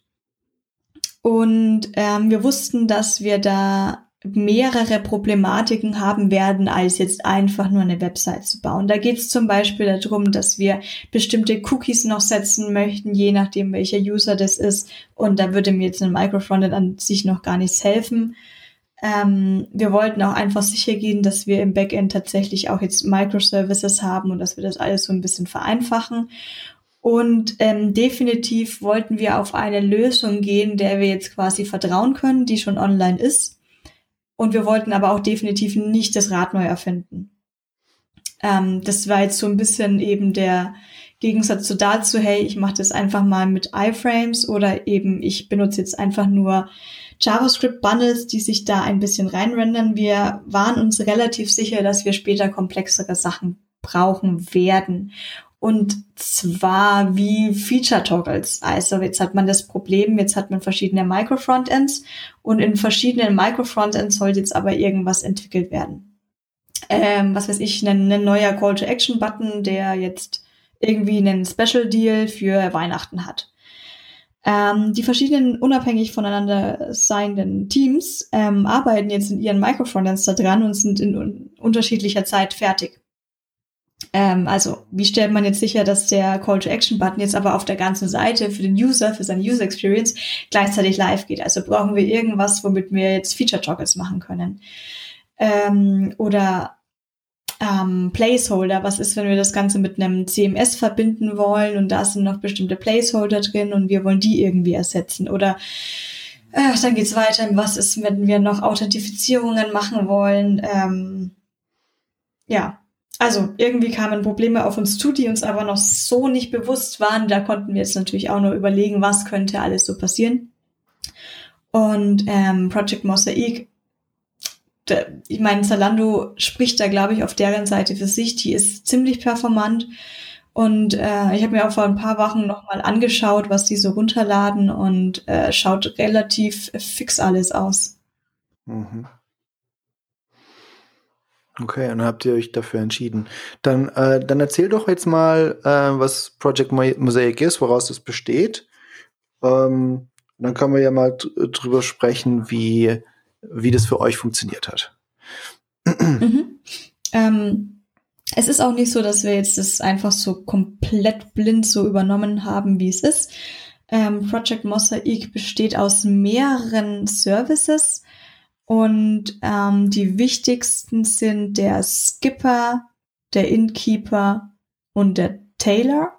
und ähm, wir wussten, dass wir da mehrere Problematiken haben werden, als jetzt einfach nur eine Website zu bauen. Da geht es zum Beispiel darum, dass wir bestimmte Cookies noch setzen möchten, je nachdem welcher User das ist. Und da würde mir jetzt ein Microfrontend an sich noch gar nichts helfen. Ähm, wir wollten auch einfach sicher gehen, dass wir im Backend tatsächlich auch jetzt Microservices haben und dass wir das alles so ein bisschen vereinfachen. Und ähm, definitiv wollten wir auf eine Lösung gehen, der wir jetzt quasi vertrauen können, die schon online ist und wir wollten aber auch definitiv nicht das Rad neu erfinden. Ähm, das war jetzt so ein bisschen eben der Gegensatz zu dazu, hey, ich mache das einfach mal mit iFrames oder eben ich benutze jetzt einfach nur JavaScript-Bundles, die sich da ein bisschen reinrendern. Wir waren uns relativ sicher, dass wir später komplexere Sachen brauchen werden. Und zwar wie Feature Toggles. Also jetzt hat man das Problem, jetzt hat man verschiedene Micro-Frontends und in verschiedenen Micro-Frontends sollte jetzt aber irgendwas entwickelt werden. Ähm, was weiß ich, ein, ein neuer Call-to-Action-Button, der jetzt irgendwie einen Special Deal für Weihnachten hat. Ähm, die verschiedenen unabhängig voneinander seienden Teams ähm, arbeiten jetzt in ihren Micro-Frontends da dran und sind in un unterschiedlicher Zeit fertig. Ähm, also, wie stellt man jetzt sicher, dass der Call-to-Action-Button jetzt aber auf der ganzen Seite für den User, für seine User-Experience gleichzeitig live geht? Also brauchen wir irgendwas, womit wir jetzt Feature-Toggles machen können? Ähm, oder ähm, Placeholder, was ist, wenn wir das Ganze mit einem CMS verbinden wollen und da sind noch bestimmte Placeholder drin und wir wollen die irgendwie ersetzen? Oder äh, dann geht's weiter, was ist, wenn wir noch Authentifizierungen machen wollen? Ähm, ja, also irgendwie kamen Probleme auf uns zu, die uns aber noch so nicht bewusst waren. Da konnten wir jetzt natürlich auch nur überlegen, was könnte alles so passieren. Und ähm, Project Mosaic, da, ich meine, Zalando spricht da, glaube ich, auf deren Seite für sich. Die ist ziemlich performant. Und äh, ich habe mir auch vor ein paar Wochen nochmal angeschaut, was die so runterladen und äh, schaut relativ fix alles aus. Mhm. Okay, dann habt ihr euch dafür entschieden. Dann, äh, dann erzähl doch jetzt mal, äh, was Project Mosaic ist, woraus es besteht. Ähm, dann können wir ja mal drüber sprechen, wie, wie das für euch funktioniert hat. Mhm. Ähm, es ist auch nicht so, dass wir jetzt das einfach so komplett blind so übernommen haben, wie es ist. Ähm, Project Mosaic besteht aus mehreren Services und ähm, die wichtigsten sind der Skipper, der Innkeeper und der Tailor.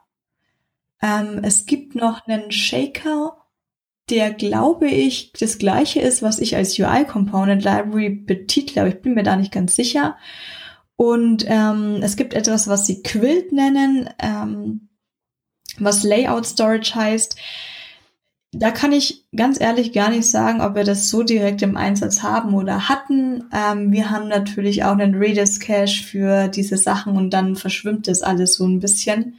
Ähm, es gibt noch einen Shaker, der glaube ich das gleiche ist, was ich als UI Component Library betitle, aber ich bin mir da nicht ganz sicher. Und ähm, es gibt etwas, was sie Quilt nennen, ähm, was Layout Storage heißt. Da kann ich ganz ehrlich gar nicht sagen, ob wir das so direkt im Einsatz haben oder hatten. Ähm, wir haben natürlich auch einen Redis Cache für diese Sachen und dann verschwimmt das alles so ein bisschen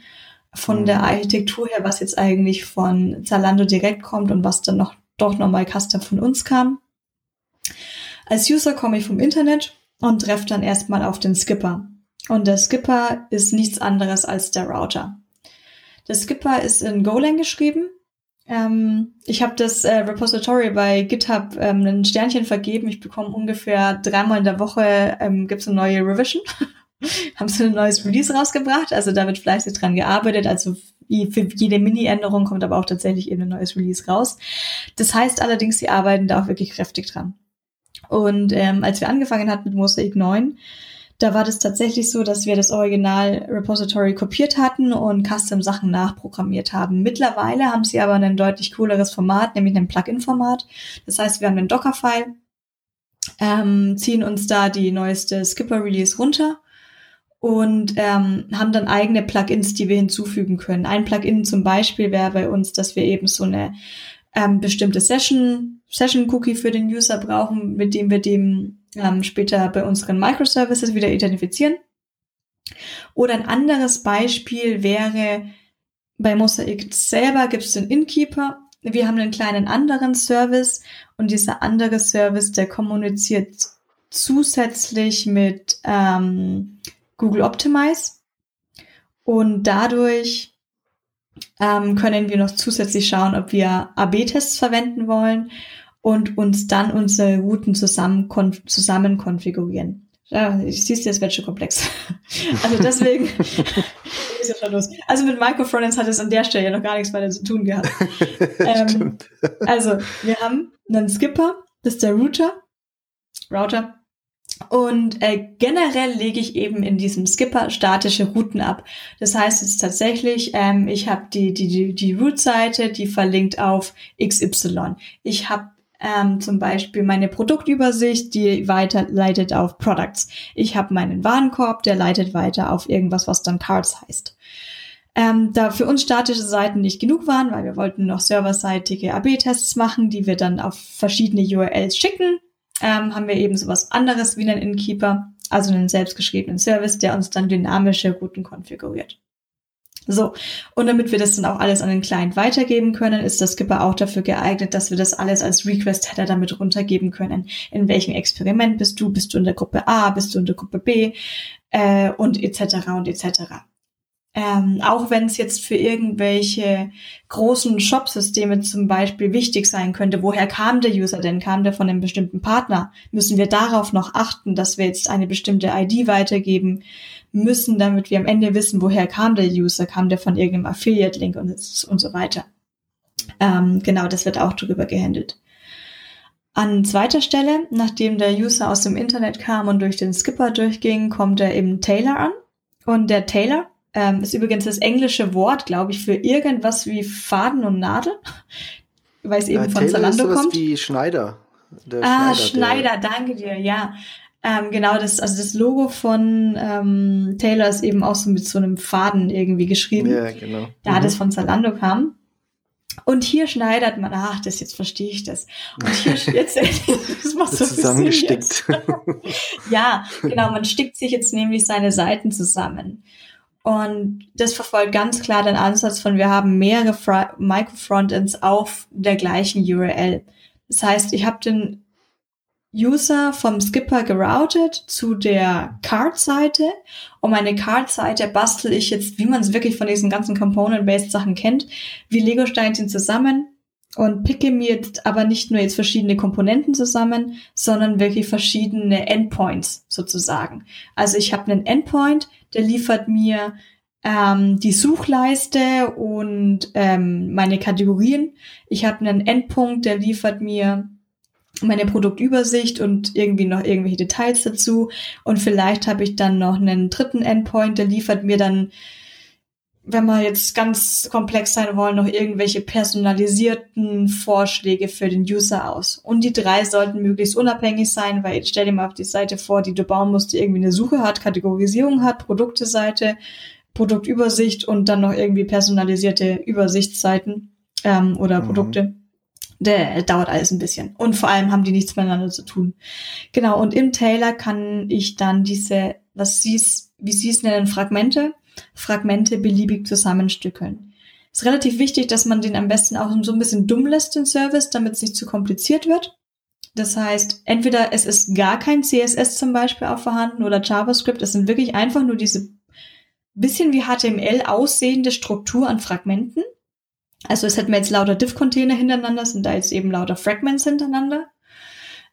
von mhm. der Architektur her, was jetzt eigentlich von Zalando direkt kommt und was dann noch doch nochmal Custom von uns kam. Als User komme ich vom Internet und treffe dann erstmal auf den Skipper. Und der Skipper ist nichts anderes als der Router. Der Skipper ist in Golang geschrieben ähm, ich habe das äh, Repository bei GitHub ähm, ein Sternchen vergeben. Ich bekomme ungefähr dreimal in der Woche ähm, gibt's eine neue Revision. [laughs] haben sie ein neues Release rausgebracht. Also da wird fleißig dran gearbeitet. Also für jede Mini-Änderung kommt aber auch tatsächlich eben ein neues Release raus. Das heißt allerdings, sie arbeiten da auch wirklich kräftig dran. Und ähm, als wir angefangen hatten mit Mosaic 9, da war das tatsächlich so, dass wir das Original Repository kopiert hatten und Custom-Sachen nachprogrammiert haben. Mittlerweile haben sie aber ein deutlich cooleres Format, nämlich ein Plugin-Format. Das heißt, wir haben einen Docker-File, ähm, ziehen uns da die neueste Skipper-Release runter und ähm, haben dann eigene Plugins, die wir hinzufügen können. Ein Plugin zum Beispiel wäre bei uns, dass wir eben so eine ähm, bestimmte Session, Session Cookie für den User brauchen, mit dem wir dem ähm, später bei unseren Microservices wieder identifizieren. Oder ein anderes Beispiel wäre, bei Mosaic selber gibt es den Innkeeper. Wir haben einen kleinen anderen Service und dieser andere Service, der kommuniziert zusätzlich mit ähm, Google Optimize und dadurch ähm, können wir noch zusätzlich schauen, ob wir AB-Tests verwenden wollen und uns dann unsere Routen zusammen, konf zusammen konfigurieren. Ja, ich siehst du, das wird schon komplex. [laughs] also deswegen [laughs] ist ja schon los. Also mit Microfrontends hat es an der Stelle ja noch gar nichts weiter zu tun gehabt. [laughs] ähm, also wir haben einen Skipper, das ist der Router, Router. Und äh, generell lege ich eben in diesem Skipper statische Routen ab. Das heißt jetzt tatsächlich, ähm, ich habe die, die, die, die Root-Seite, die verlinkt auf XY. Ich habe ähm, zum Beispiel meine Produktübersicht, die weiterleitet auf Products. Ich habe meinen Warenkorb, der leitet weiter auf irgendwas, was dann Cards heißt. Ähm, da für uns statische Seiten nicht genug waren, weil wir wollten noch serverseitige AB-Tests machen, die wir dann auf verschiedene URLs schicken, ähm, haben wir eben sowas anderes wie einen Innkeeper, also einen selbstgeschriebenen Service, der uns dann dynamische Routen konfiguriert. So, und damit wir das dann auch alles an den Client weitergeben können, ist das Skipper auch dafür geeignet, dass wir das alles als Request-Header damit runtergeben können. In welchem Experiment bist du? Bist du in der Gruppe A? Bist du in der Gruppe B? Äh, und etc. und etc. Ähm, auch wenn es jetzt für irgendwelche großen Shop-Systeme zum Beispiel wichtig sein könnte, woher kam der User denn? Kam der von einem bestimmten Partner? Müssen wir darauf noch achten, dass wir jetzt eine bestimmte ID weitergeben? Müssen, damit wir am Ende wissen, woher kam der User, kam der von irgendeinem Affiliate-Link und, und so weiter. Ähm, genau, das wird auch darüber gehandelt. An zweiter Stelle, nachdem der User aus dem Internet kam und durch den Skipper durchging, kommt er im Tailor an. Und der Tailor ähm, ist übrigens das englische Wort, glaube ich, für irgendwas wie Faden und Nadel, weil es eben ja, von Taylor Zalando ist kommt. wie Schneider. ah, Schneider, Schneider danke dir, ja. Ähm, genau, das, also das Logo von ähm, Taylor ist eben auch so mit so einem Faden irgendwie geschrieben. Ja, genau. Da mhm. das von Zalando kam. Und hier schneidert man, ach, das jetzt verstehe ich das. Und hier [laughs] jetzt das macht so zusammengestickt. ja, genau, man stickt sich jetzt nämlich seine Seiten zusammen. Und das verfolgt ganz klar den Ansatz von, wir haben mehrere Micro-Frontends auf der gleichen URL. Das heißt, ich habe den User vom Skipper geroutet zu der Card-Seite. Und meine Card-Seite bastel ich jetzt, wie man es wirklich von diesen ganzen Component-Based Sachen kennt, wie Lego-Steinchen zusammen. und picke mir jetzt aber nicht nur jetzt verschiedene Komponenten zusammen, sondern wirklich verschiedene Endpoints sozusagen. Also ich habe einen Endpoint, der liefert mir ähm, die Suchleiste und ähm, meine Kategorien. Ich habe einen Endpunkt, der liefert mir meine Produktübersicht und irgendwie noch irgendwelche Details dazu. Und vielleicht habe ich dann noch einen dritten Endpoint, der liefert mir dann wenn wir jetzt ganz komplex sein wollen, noch irgendwelche personalisierten Vorschläge für den User aus. Und die drei sollten möglichst unabhängig sein, weil stell dir mal auf die Seite vor, die du bauen musst, die irgendwie eine Suche hat, Kategorisierung hat, Produkteseite, Produktübersicht und dann noch irgendwie personalisierte Übersichtsseiten ähm, oder mhm. Produkte. Der dauert alles ein bisschen. Und vor allem haben die nichts miteinander zu tun. Genau, und im Taylor kann ich dann diese, was sie wie sie es nennen, Fragmente Fragmente beliebig zusammenstückeln. Ist relativ wichtig, dass man den am besten auch so ein bisschen dumm lässt, den Service, damit es nicht zu kompliziert wird. Das heißt, entweder es ist gar kein CSS zum Beispiel auch vorhanden oder JavaScript. Es sind wirklich einfach nur diese bisschen wie HTML aussehende Struktur an Fragmenten. Also es hätten wir jetzt lauter Div-Container hintereinander, sind da jetzt eben lauter Fragments hintereinander.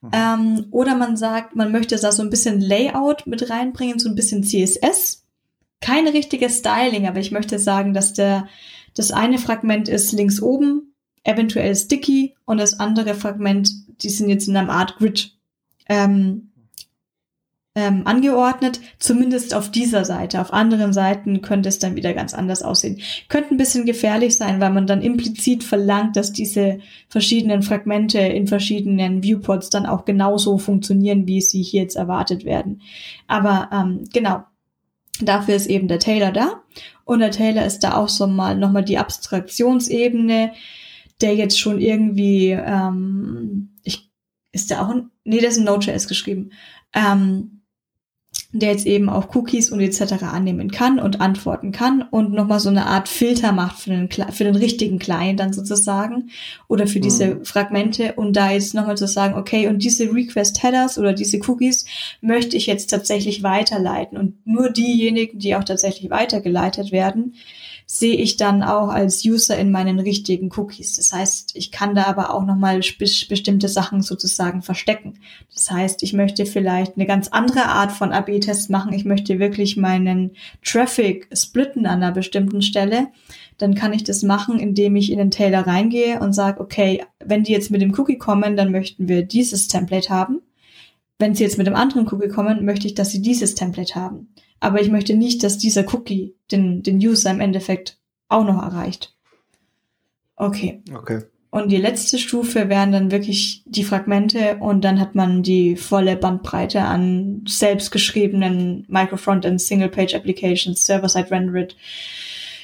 Mhm. Ähm, oder man sagt, man möchte da so ein bisschen Layout mit reinbringen, so ein bisschen CSS kein richtiges Styling, aber ich möchte sagen, dass der, das eine Fragment ist links oben, eventuell sticky, und das andere Fragment, die sind jetzt in einer Art Grid ähm, ähm, angeordnet, zumindest auf dieser Seite. Auf anderen Seiten könnte es dann wieder ganz anders aussehen. Könnte ein bisschen gefährlich sein, weil man dann implizit verlangt, dass diese verschiedenen Fragmente in verschiedenen Viewports dann auch genauso funktionieren, wie sie hier jetzt erwartet werden. Aber ähm, genau, Dafür ist eben der Taylor da. Und der Taylor ist da auch so mal nochmal die Abstraktionsebene, der jetzt schon irgendwie, ähm, ich, ist der auch ein, nee, der ist in Node.js geschrieben. Ähm, der jetzt eben auch Cookies und etc. annehmen kann und antworten kann und nochmal so eine Art Filter macht für den, für den richtigen Client dann sozusagen oder für diese mhm. Fragmente und da jetzt nochmal zu sagen, okay, und diese Request Headers oder diese Cookies möchte ich jetzt tatsächlich weiterleiten und nur diejenigen, die auch tatsächlich weitergeleitet werden, sehe ich dann auch als User in meinen richtigen Cookies. Das heißt, ich kann da aber auch nochmal be bestimmte Sachen sozusagen verstecken. Das heißt, ich möchte vielleicht eine ganz andere Art von AB-Test machen. Ich möchte wirklich meinen Traffic splitten an einer bestimmten Stelle. Dann kann ich das machen, indem ich in den Tailor reingehe und sage, okay, wenn die jetzt mit dem Cookie kommen, dann möchten wir dieses Template haben. Wenn sie jetzt mit dem anderen Cookie kommen, möchte ich, dass sie dieses Template haben aber ich möchte nicht, dass dieser Cookie den, den User im Endeffekt auch noch erreicht. Okay. Okay. Und die letzte Stufe wären dann wirklich die Fragmente und dann hat man die volle Bandbreite an selbstgeschriebenen Microfrontend, Single-Page-Applications, Server-Side Rendered,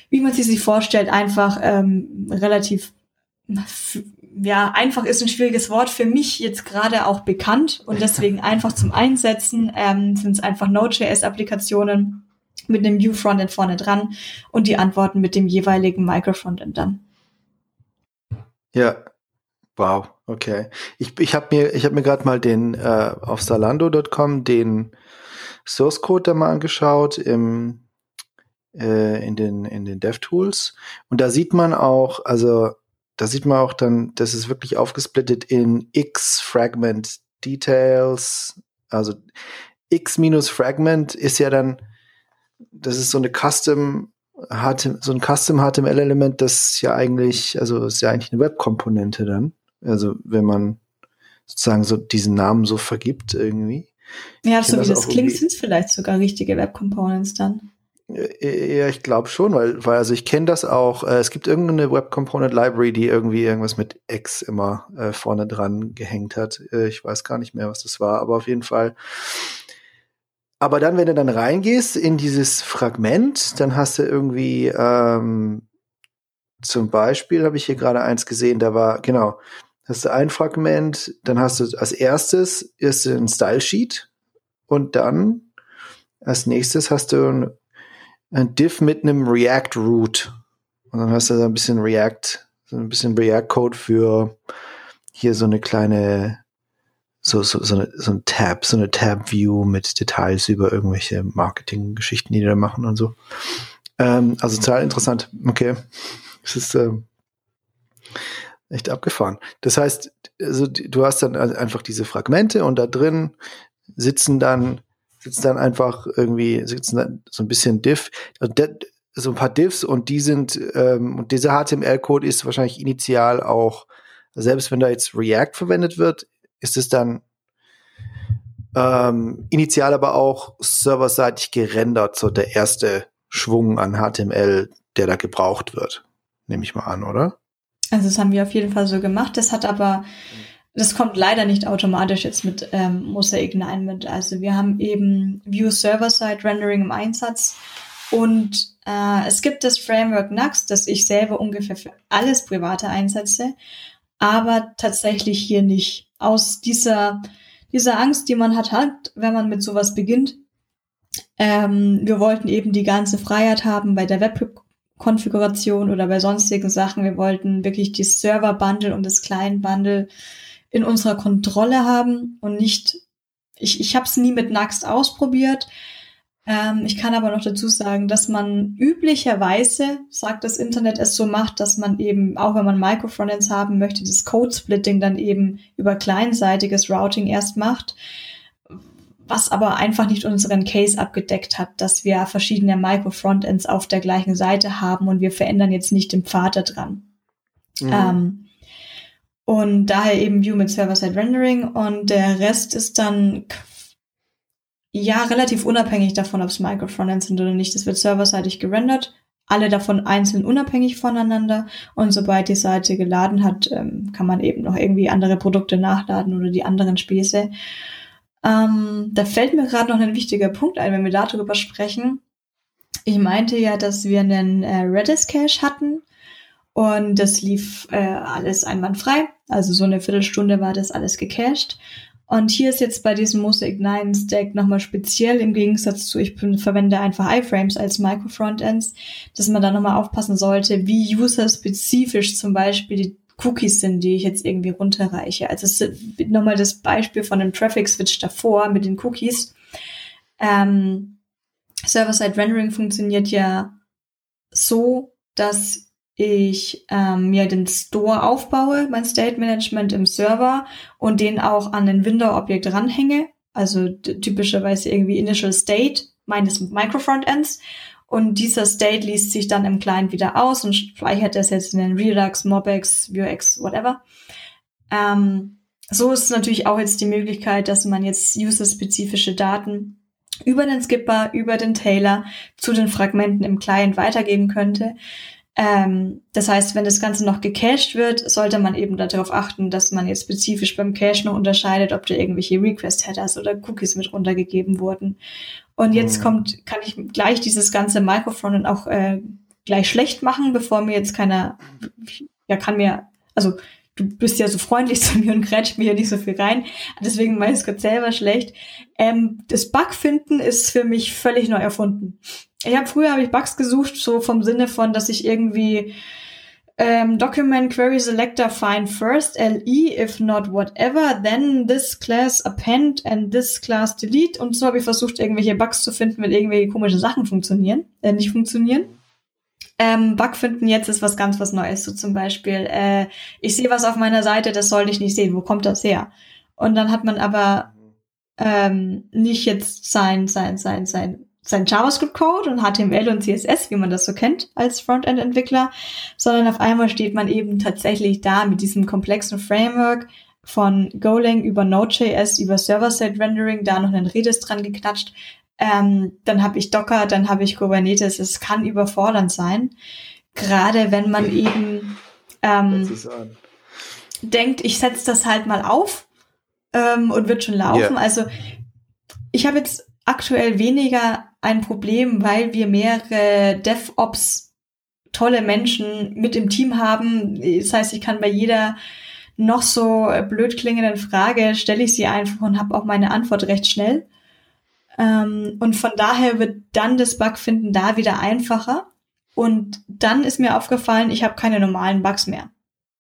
wie man sie sich vorstellt, einfach ähm, relativ ja, einfach ist ein schwieriges Wort für mich jetzt gerade auch bekannt und deswegen [laughs] einfach zum Einsetzen ähm, sind es einfach Node.js-Applikationen mit einem View-Frontend vorne dran und die Antworten mit dem jeweiligen Micro-Frontend dann. Ja, wow, okay. Ich, ich habe mir, ich hab mir gerade mal den äh, auf salando.com den Source Code da mal angeschaut im äh, in den in den DevTools und da sieht man auch, also da sieht man auch dann, das ist wirklich aufgesplittet in X Fragment Details. Also X minus Fragment ist ja dann, das ist so eine Custom, so ein Custom HTML-Element, das ja eigentlich, also ist ja eigentlich eine Web-Komponente dann. Also wenn man sozusagen so diesen Namen so vergibt irgendwie. Ja, so wie das, das klingt, sind es vielleicht sogar richtige Web-Components dann. Ja, ich glaube schon, weil, weil also ich kenne das auch. Äh, es gibt irgendeine Web Component Library, die irgendwie irgendwas mit X immer äh, vorne dran gehängt hat. Äh, ich weiß gar nicht mehr, was das war, aber auf jeden Fall. Aber dann, wenn du dann reingehst in dieses Fragment, dann hast du irgendwie ähm, zum Beispiel habe ich hier gerade eins gesehen, da war genau, hast du ein Fragment, dann hast du als erstes ist ein Style Sheet und dann als nächstes hast du ein ein Div mit einem React Root. Und dann hast du da ein bisschen React, so ein bisschen React-Code für hier so eine kleine, so, so, so, eine, so ein Tab, so eine Tab-View mit Details über irgendwelche Marketing-Geschichten, die die da machen und so. Ähm, also total interessant. Okay. Es ist, ähm, Echt abgefahren. Das heißt, also du hast dann einfach diese Fragmente und da drin sitzen dann sitzen dann einfach irgendwie sitzen dann so ein bisschen Diff, so ein paar Diffs und die sind ähm, und dieser HTML-Code ist wahrscheinlich initial auch selbst wenn da jetzt React verwendet wird, ist es dann ähm, initial aber auch serverseitig gerendert, so der erste Schwung an HTML, der da gebraucht wird. Nehme ich mal an, oder? Also das haben wir auf jeden Fall so gemacht. Das hat aber, das kommt leider nicht automatisch jetzt mit ähm, Mosaic 9 mit. Also wir haben eben View Server-Side Rendering im Einsatz und äh, es gibt das Framework Nux, das ich selber ungefähr für alles Private einsetze, aber tatsächlich hier nicht. Aus dieser, dieser Angst, die man hat, hat, wenn man mit sowas beginnt. Ähm, wir wollten eben die ganze Freiheit haben bei der Web Konfiguration oder bei sonstigen Sachen. Wir wollten wirklich die Server-Bundle und das Client-Bundle in unserer Kontrolle haben und nicht, ich, ich habe es nie mit Next ausprobiert. Ähm, ich kann aber noch dazu sagen, dass man üblicherweise, sagt das Internet, es so macht, dass man eben, auch wenn man Microfrontends haben möchte, das Code-Splitting dann eben über kleinseitiges Routing erst macht was aber einfach nicht unseren Case abgedeckt hat, dass wir verschiedene Micro-Frontends auf der gleichen Seite haben und wir verändern jetzt nicht den Pfad da dran. Mhm. Ähm, und daher eben View mit Server-Side-Rendering und der Rest ist dann ja relativ unabhängig davon, ob es Micro-Frontends sind oder nicht. Das wird serverseitig gerendert, alle davon einzeln unabhängig voneinander und sobald die Seite geladen hat, ähm, kann man eben noch irgendwie andere Produkte nachladen oder die anderen Späße. Ähm, da fällt mir gerade noch ein wichtiger Punkt ein, wenn wir darüber sprechen. Ich meinte ja, dass wir einen äh, Redis-Cache hatten und das lief äh, alles einwandfrei. Also so eine Viertelstunde war das alles gecached. Und hier ist jetzt bei diesem Mosaic 9 Stack nochmal speziell im Gegensatz zu, ich bin, verwende einfach iframes als Micro-Frontends, dass man da nochmal aufpassen sollte, wie user-spezifisch zum Beispiel die Cookies sind, die ich jetzt irgendwie runterreiche. Also nochmal das Beispiel von dem Traffic Switch davor mit den Cookies. Ähm, Server-Side Rendering funktioniert ja so, dass ich ähm, mir den Store aufbaue, mein State Management im Server und den auch an ein Window-Objekt ranhänge. Also typischerweise irgendwie Initial State meines Microfrontends und dieser State liest sich dann im Client wieder aus und speichert das jetzt in den Redux, Mobex, Vuex, whatever. Ähm, so ist natürlich auch jetzt die Möglichkeit, dass man jetzt user-spezifische Daten über den Skipper, über den Tailor zu den Fragmenten im Client weitergeben könnte. Ähm, das heißt, wenn das Ganze noch gecached wird, sollte man eben darauf achten, dass man jetzt spezifisch beim Cache noch unterscheidet, ob da irgendwelche Request-Headers oder Cookies mit runtergegeben wurden. Und jetzt mhm. kommt, kann ich gleich dieses ganze Microfrontend auch äh, gleich schlecht machen, bevor mir jetzt keiner, ja, kann mir, also du bist ja so freundlich [laughs] zu mir und grätscht mir hier nicht so viel rein. Deswegen weiß ich Gott selber schlecht. Ähm, das Bugfinden ist für mich völlig neu erfunden. Ich habe früher habe ich Bugs gesucht, so vom Sinne von, dass ich irgendwie ähm, Document Query Selector find first LE, if not whatever, then this class append and this class delete. Und so habe ich versucht, irgendwelche Bugs zu finden, wenn irgendwelche komischen Sachen funktionieren, äh, nicht funktionieren. Ähm, Bug finden jetzt ist was ganz was Neues. So zum Beispiel, äh, ich sehe was auf meiner Seite, das soll ich nicht sehen. Wo kommt das her? Und dann hat man aber ähm, nicht jetzt sein, sein, sein, sein sein JavaScript-Code und HTML und CSS, wie man das so kennt als Frontend-Entwickler, sondern auf einmal steht man eben tatsächlich da mit diesem komplexen Framework von Golang über Node.js, über Server-Side-Rendering, da noch einen Redis dran geklatscht. Ähm, dann habe ich Docker, dann habe ich Kubernetes. Es kann überfordernd sein, gerade wenn man eben ähm, denkt, ich setze das halt mal auf ähm, und wird schon laufen. Yeah. Also ich habe jetzt aktuell weniger ein Problem, weil wir mehrere DevOps tolle Menschen mit im Team haben. Das heißt, ich kann bei jeder noch so blöd klingenden Frage stelle ich sie einfach und habe auch meine Antwort recht schnell. Ähm, und von daher wird dann das Bugfinden da wieder einfacher. Und dann ist mir aufgefallen, ich habe keine normalen Bugs mehr.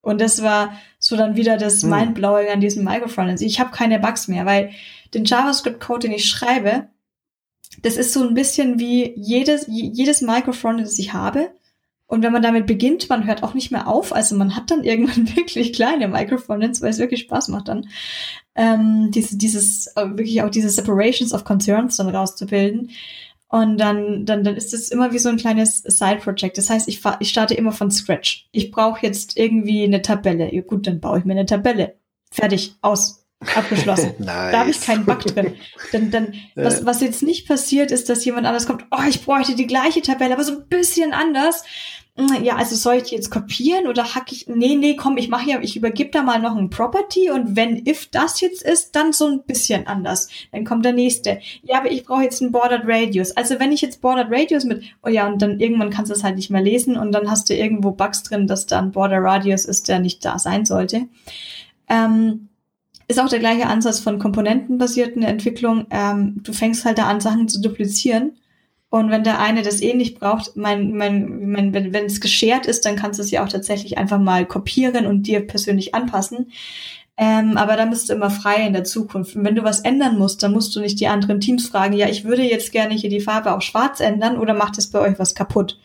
Und das war so dann wieder das hm. Mindblowing an diesem Microfrontend. Ich habe keine Bugs mehr, weil den JavaScript-Code, den ich schreibe, das ist so ein bisschen wie jedes, jedes Microfront, das ich habe, Und wenn man damit beginnt, man hört auch nicht mehr auf. Also man hat dann [laughs] irgendwann wirklich kleine Microphonents, weil es wirklich Spaß macht dann. Ähm, diese, dieses, äh, wirklich auch diese Separations of Concerns dann rauszubilden. Und dann, dann, dann ist es immer wie so ein kleines Side-Project. Das heißt, ich, ich starte immer von Scratch. Ich brauche jetzt irgendwie eine Tabelle. Ja, gut, dann baue ich mir eine Tabelle. Fertig, aus, abgeschlossen. [laughs] nice. Da habe ich keinen Bug drin. Dann, dann, [laughs] was, was jetzt nicht passiert, ist, dass jemand anders kommt, oh, ich bräuchte die gleiche Tabelle, aber so ein bisschen anders. Hm, ja, also soll ich die jetzt kopieren oder hack ich, nee, nee, komm, ich mache ja, ich übergebe da mal noch ein Property und wenn if das jetzt ist, dann so ein bisschen anders. Dann kommt der nächste. Ja, aber ich brauche jetzt einen Bordered Radius. Also wenn ich jetzt Bordered Radius mit, oh ja, und dann irgendwann kannst du es halt nicht mehr lesen und dann hast du irgendwo Bugs drin, dass da ein Border Radius ist, der nicht da sein sollte. Ähm, ist auch der gleiche Ansatz von komponentenbasierten Entwicklung. Ähm, du fängst halt da an, Sachen zu duplizieren. Und wenn der eine das eh nicht braucht, mein, mein, mein, wenn wenn es geschert ist, dann kannst du es ja auch tatsächlich einfach mal kopieren und dir persönlich anpassen. Ähm, aber dann bist du immer frei in der Zukunft. Und wenn du was ändern musst, dann musst du nicht die anderen Teams fragen, ja, ich würde jetzt gerne hier die Farbe auf schwarz ändern oder macht es bei euch was kaputt?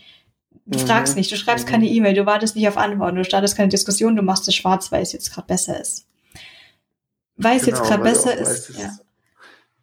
Du mhm. fragst nicht, du schreibst mhm. keine E-Mail, du wartest nicht auf Antworten, du startest keine Diskussion, du machst es schwarz, weil es jetzt gerade besser ist weil es genau, jetzt gerade besser ist. Weißt, ja.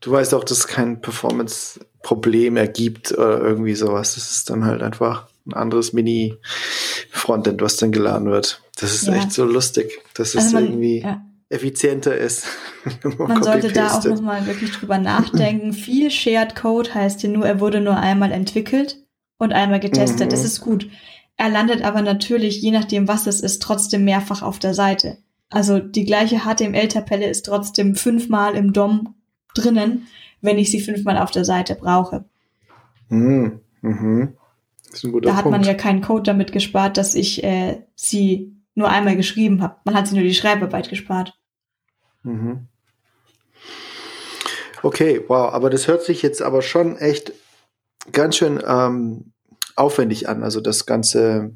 Du weißt auch, dass es kein Performance-Problem ergibt oder irgendwie sowas. Das ist dann halt einfach ein anderes Mini-Frontend, was dann geladen wird. Das ist ja. echt so lustig, dass also es man, irgendwie ja. effizienter ist. [laughs] man sollte da auch nochmal wirklich drüber nachdenken. [laughs] Viel Shared Code heißt ja nur, er wurde nur einmal entwickelt und einmal getestet. Mhm. Das ist gut. Er landet aber natürlich, je nachdem, was es ist, trotzdem mehrfach auf der Seite. Also die gleiche HTML-Tabelle ist trotzdem fünfmal im DOM drinnen, wenn ich sie fünfmal auf der Seite brauche. Mhm. Mhm. Das ist ein guter da hat Punkt. man ja keinen Code damit gespart, dass ich äh, sie nur einmal geschrieben habe. Man hat sie nur die Schreibarbeit gespart. Mhm. Okay, wow, aber das hört sich jetzt aber schon echt ganz schön ähm, aufwendig an. Also das ganze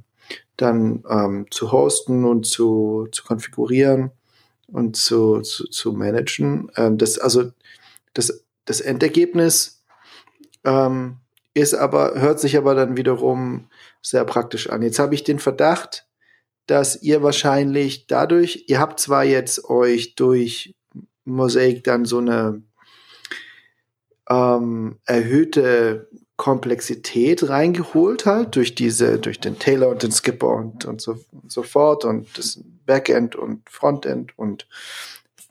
dann ähm, zu hosten und zu, zu konfigurieren und zu, zu, zu managen. Ähm, das, also das, das Endergebnis ähm, ist aber, hört sich aber dann wiederum sehr praktisch an. Jetzt habe ich den Verdacht, dass ihr wahrscheinlich dadurch, ihr habt zwar jetzt euch durch Mosaic dann so eine ähm, erhöhte Komplexität reingeholt halt durch diese, durch den Taylor und den Skipper und, und so, und so fort und das Backend und Frontend und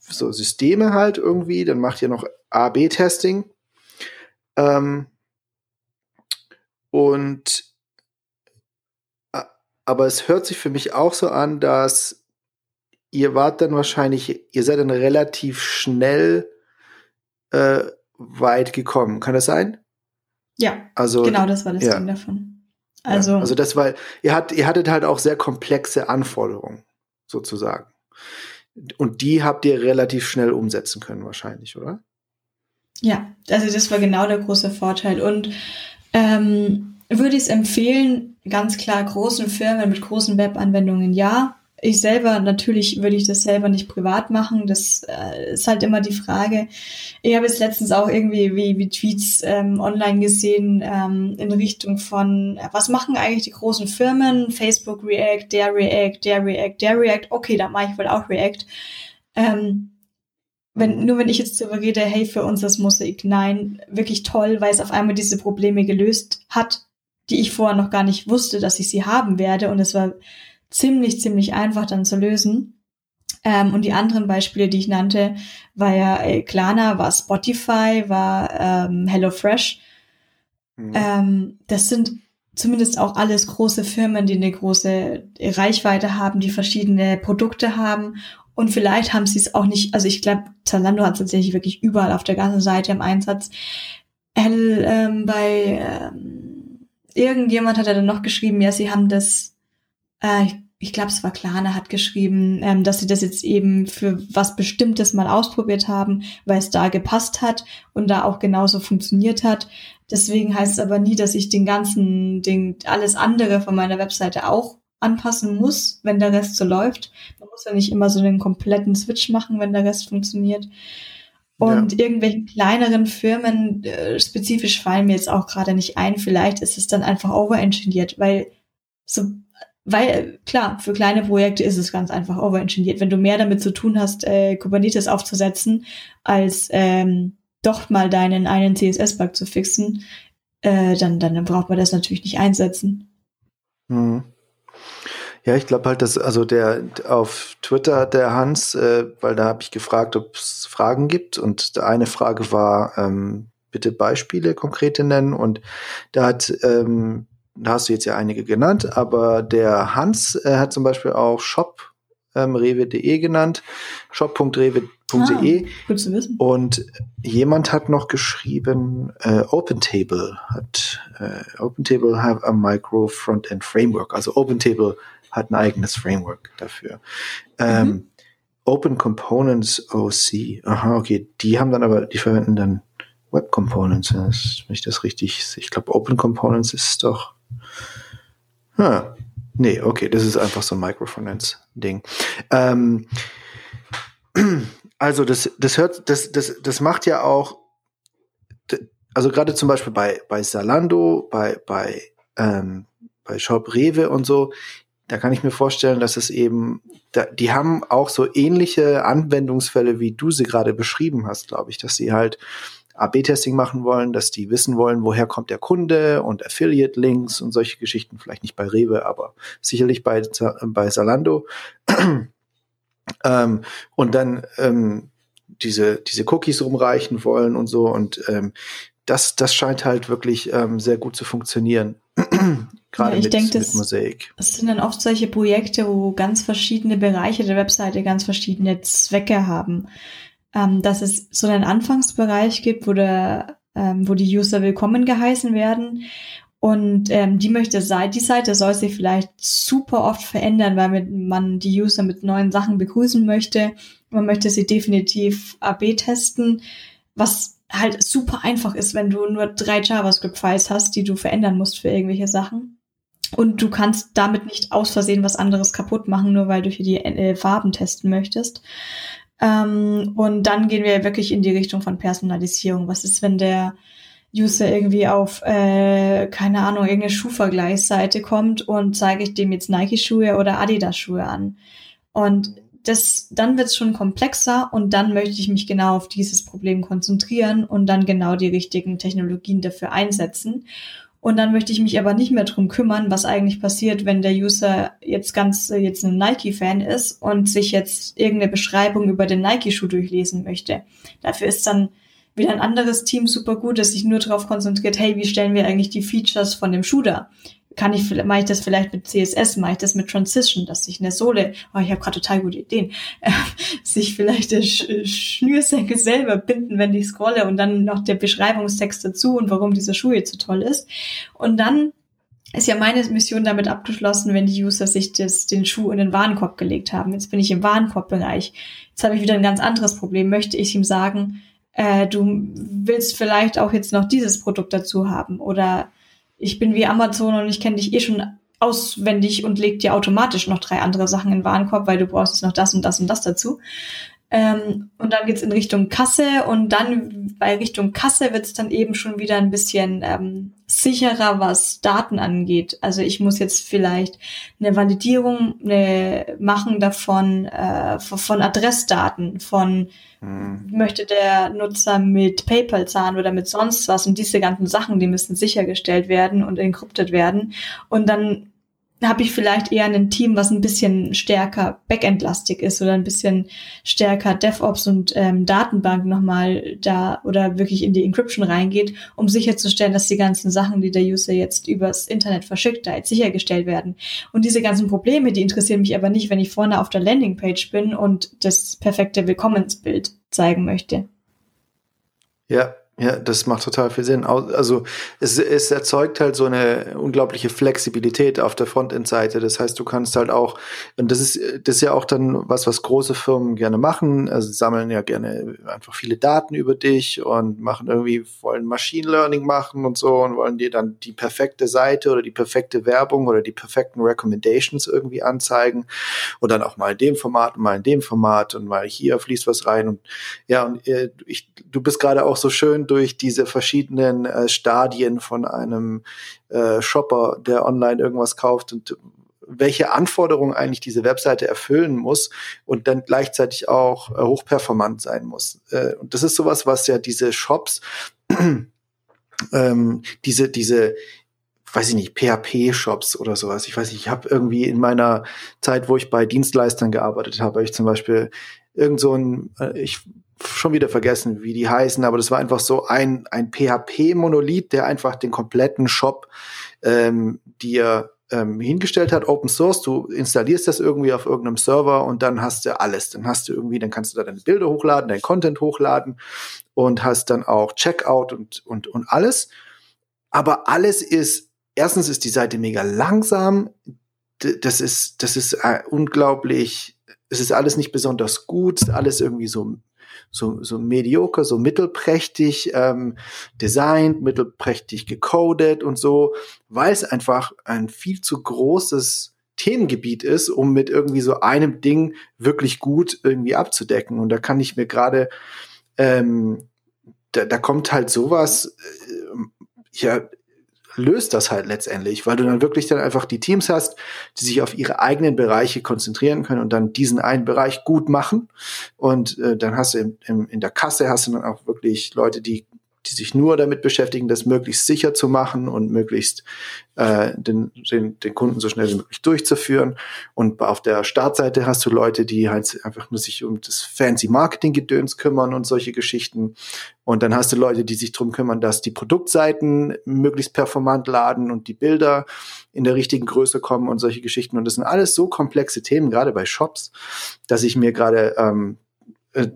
so Systeme halt irgendwie. Dann macht ihr noch A-B-Testing. Ähm, und aber es hört sich für mich auch so an, dass ihr wart dann wahrscheinlich, ihr seid dann relativ schnell äh, weit gekommen. Kann das sein? Ja, also, genau das war das ja. Ding davon. Also, ja, also das war, ihr, hat, ihr hattet halt auch sehr komplexe Anforderungen, sozusagen. Und die habt ihr relativ schnell umsetzen können, wahrscheinlich, oder? Ja, also das war genau der große Vorteil. Und ähm, würde ich es empfehlen, ganz klar großen Firmen mit großen Webanwendungen ja, ich selber, natürlich würde ich das selber nicht privat machen. Das äh, ist halt immer die Frage. Ich habe jetzt letztens auch irgendwie wie, wie Tweets ähm, online gesehen ähm, in Richtung von, äh, was machen eigentlich die großen Firmen? Facebook React, der React, der React, der React. Okay, dann mache ich wohl auch React. Ähm, wenn, nur wenn ich jetzt darüber rede, hey, für uns das Mosaik, nein, wirklich toll, weil es auf einmal diese Probleme gelöst hat, die ich vorher noch gar nicht wusste, dass ich sie haben werde. Und es war ziemlich, ziemlich einfach dann zu lösen. Ähm, und die anderen Beispiele, die ich nannte, war ja äh, Klarna, war Spotify, war ähm, HelloFresh. Mhm. Ähm, das sind zumindest auch alles große Firmen, die eine große Reichweite haben, die verschiedene Produkte haben. Und vielleicht haben sie es auch nicht, also ich glaube, Zalando hat es tatsächlich wirklich überall auf der ganzen Seite im Einsatz. Hell, ähm, bei ähm, irgendjemand hat er dann noch geschrieben, ja, sie haben das äh, ich, ich glaube, es war Klane, hat geschrieben, ähm, dass sie das jetzt eben für was Bestimmtes mal ausprobiert haben, weil es da gepasst hat und da auch genauso funktioniert hat. Deswegen heißt es aber nie, dass ich den ganzen, den, alles andere von meiner Webseite auch anpassen muss, wenn der Rest so läuft. Man muss ja nicht immer so einen kompletten Switch machen, wenn der Rest funktioniert. Und ja. irgendwelchen kleineren Firmen äh, spezifisch fallen mir jetzt auch gerade nicht ein. Vielleicht ist es dann einfach overengineert, weil so, weil klar, für kleine Projekte ist es ganz einfach overengineert. Wenn du mehr damit zu tun hast, äh, Kubernetes aufzusetzen, als ähm, doch mal deinen einen CSS-Bug zu fixen, äh, dann, dann braucht man das natürlich nicht einsetzen. Mhm. Ja, ich glaube halt, dass also der auf Twitter hat der Hans, äh, weil da habe ich gefragt, ob es Fragen gibt und eine Frage war, ähm, bitte Beispiele konkrete nennen und da hat ähm, da hast du jetzt ja einige genannt, aber der Hans äh, hat zum Beispiel auch Shop ähm, rewe.de genannt, shop.rewe.de. Ah, gut zu wissen. Und jemand hat noch geschrieben, äh, OpenTable hat äh, OpenTable have a micro Frontend Framework. Also OpenTable hat ein eigenes Framework dafür. Ähm, mhm. Open Components OC. Aha, okay. Die haben dann aber, die verwenden dann Web Components. wenn ich das richtig, ich glaube Open Components ist doch Ah, nee, okay, das ist einfach so ein Microfinance-Ding. Ähm, [clears throat] also das, das hört, das, das, das macht ja auch, also gerade zum Beispiel bei, bei Salando, bei, bei, ähm, bei Shop Rewe und so, da kann ich mir vorstellen, dass es eben, da, die haben auch so ähnliche Anwendungsfälle, wie du sie gerade beschrieben hast, glaube ich, dass sie halt AB-Testing machen wollen, dass die wissen wollen, woher kommt der Kunde und Affiliate-Links und solche Geschichten. Vielleicht nicht bei Rewe, aber sicherlich bei, bei Salando. [clears throat] ähm, und dann ähm, diese, diese Cookies rumreichen wollen und so. Und ähm, das, das scheint halt wirklich ähm, sehr gut zu funktionieren. [clears throat] Gerade ja, mit, denk, mit Mosaik. Es sind dann oft solche Projekte, wo ganz verschiedene Bereiche der Webseite ganz verschiedene Zwecke haben ähm, dass es so einen Anfangsbereich gibt, wo, der, ähm, wo die User willkommen geheißen werden. Und ähm, die möchte die Seite soll sich vielleicht super oft verändern, weil man die User mit neuen Sachen begrüßen möchte. Man möchte sie definitiv AB testen, was halt super einfach ist, wenn du nur drei JavaScript-Files hast, die du verändern musst für irgendwelche Sachen. Und du kannst damit nicht aus Versehen was anderes kaputt machen, nur weil du hier die äh, Farben testen möchtest. Ähm, und dann gehen wir wirklich in die Richtung von Personalisierung. Was ist, wenn der User irgendwie auf, äh, keine Ahnung, irgendeine Schuhvergleichsseite kommt und zeige ich dem jetzt Nike-Schuhe oder Adidas-Schuhe an. Und das, dann wird es schon komplexer und dann möchte ich mich genau auf dieses Problem konzentrieren und dann genau die richtigen Technologien dafür einsetzen. Und dann möchte ich mich aber nicht mehr drum kümmern, was eigentlich passiert, wenn der User jetzt ganz äh, jetzt ein Nike-Fan ist und sich jetzt irgendeine Beschreibung über den Nike-Schuh durchlesen möchte. Dafür ist dann wieder ein anderes Team super gut, das sich nur darauf konzentriert, hey, wie stellen wir eigentlich die Features von dem Schuh dar? Kann ich, mache ich das vielleicht mit CSS, mache ich das mit Transition, dass sich eine Sohle, oh, ich habe gerade total gute Ideen, äh, [laughs] sich vielleicht der Sch Schnürsenkel selber binden, wenn ich scrolle und dann noch der Beschreibungstext dazu und warum dieser Schuh jetzt so toll ist. Und dann ist ja meine Mission damit abgeschlossen, wenn die User sich das, den Schuh in den Warenkorb gelegt haben. Jetzt bin ich im Warenkorbbereich. Jetzt habe ich wieder ein ganz anderes Problem. Möchte ich ihm sagen, äh, du willst vielleicht auch jetzt noch dieses Produkt dazu haben oder ich bin wie Amazon und ich kenne dich eh schon auswendig und leg dir automatisch noch drei andere Sachen in den Warenkorb, weil du brauchst jetzt noch das und das und das dazu. Ähm, und dann geht's in Richtung Kasse und dann bei Richtung Kasse wird's dann eben schon wieder ein bisschen ähm, sicherer, was Daten angeht. Also ich muss jetzt vielleicht eine Validierung eine, machen davon, äh, von Adressdaten, von hm. möchte der Nutzer mit PayPal zahlen oder mit sonst was und diese ganzen Sachen, die müssen sichergestellt werden und encrypted werden. Und dann habe ich vielleicht eher ein Team, was ein bisschen stärker Backend-lastig ist oder ein bisschen stärker DevOps und ähm, Datenbank nochmal da oder wirklich in die Encryption reingeht, um sicherzustellen, dass die ganzen Sachen, die der User jetzt übers Internet verschickt, da jetzt sichergestellt werden. Und diese ganzen Probleme, die interessieren mich aber nicht, wenn ich vorne auf der Landingpage bin und das perfekte Willkommensbild zeigen möchte. Ja, ja, das macht total viel Sinn. Also es, es erzeugt halt so eine unglaubliche Flexibilität auf der Frontend-Seite. Das heißt, du kannst halt auch, und das ist, das ist ja auch dann was, was große Firmen gerne machen. Also sammeln ja gerne einfach viele Daten über dich und machen irgendwie, wollen Machine Learning machen und so und wollen dir dann die perfekte Seite oder die perfekte Werbung oder die perfekten Recommendations irgendwie anzeigen. Und dann auch mal in dem Format und mal in dem Format und mal hier fließt was rein. Und ja, und äh, ich, du bist gerade auch so schön schön durch diese verschiedenen äh, Stadien von einem äh, Shopper, der online irgendwas kauft und welche Anforderungen eigentlich diese Webseite erfüllen muss und dann gleichzeitig auch äh, hochperformant sein muss. Äh, und das ist sowas, was ja diese Shops, [clears throat] ähm, diese, diese, weiß ich nicht, PHP-Shops oder sowas. Ich weiß nicht, ich habe irgendwie in meiner Zeit, wo ich bei Dienstleistern gearbeitet habe, ich zum Beispiel irgend so ein, äh, ich schon wieder vergessen, wie die heißen, aber das war einfach so ein, ein PHP-Monolith, der einfach den kompletten Shop ähm, dir ähm, hingestellt hat, Open Source, du installierst das irgendwie auf irgendeinem Server und dann hast du alles. Dann hast du irgendwie, dann kannst du da deine Bilder hochladen, dein Content hochladen und hast dann auch Checkout und, und, und alles. Aber alles ist erstens ist die Seite mega langsam. Das ist, das ist äh, unglaublich. Es ist alles nicht besonders gut, alles irgendwie so so, so mediocre, so mittelprächtig ähm, designt, mittelprächtig gecodet und so, weil es einfach ein viel zu großes Themengebiet ist, um mit irgendwie so einem Ding wirklich gut irgendwie abzudecken. Und da kann ich mir gerade, ähm, da, da kommt halt sowas, äh, ja, löst das halt letztendlich, weil du dann wirklich dann einfach die Teams hast, die sich auf ihre eigenen Bereiche konzentrieren können und dann diesen einen Bereich gut machen. Und äh, dann hast du im, im, in der Kasse hast du dann auch wirklich Leute, die die sich nur damit beschäftigen, das möglichst sicher zu machen und möglichst äh, den, den, den Kunden so schnell wie möglich durchzuführen. Und auf der Startseite hast du Leute, die halt einfach nur sich um das fancy Marketing-Gedöns kümmern und solche Geschichten. Und dann hast du Leute, die sich drum kümmern, dass die Produktseiten möglichst performant laden und die Bilder in der richtigen Größe kommen und solche Geschichten. Und das sind alles so komplexe Themen, gerade bei Shops, dass ich mir gerade ähm, äh,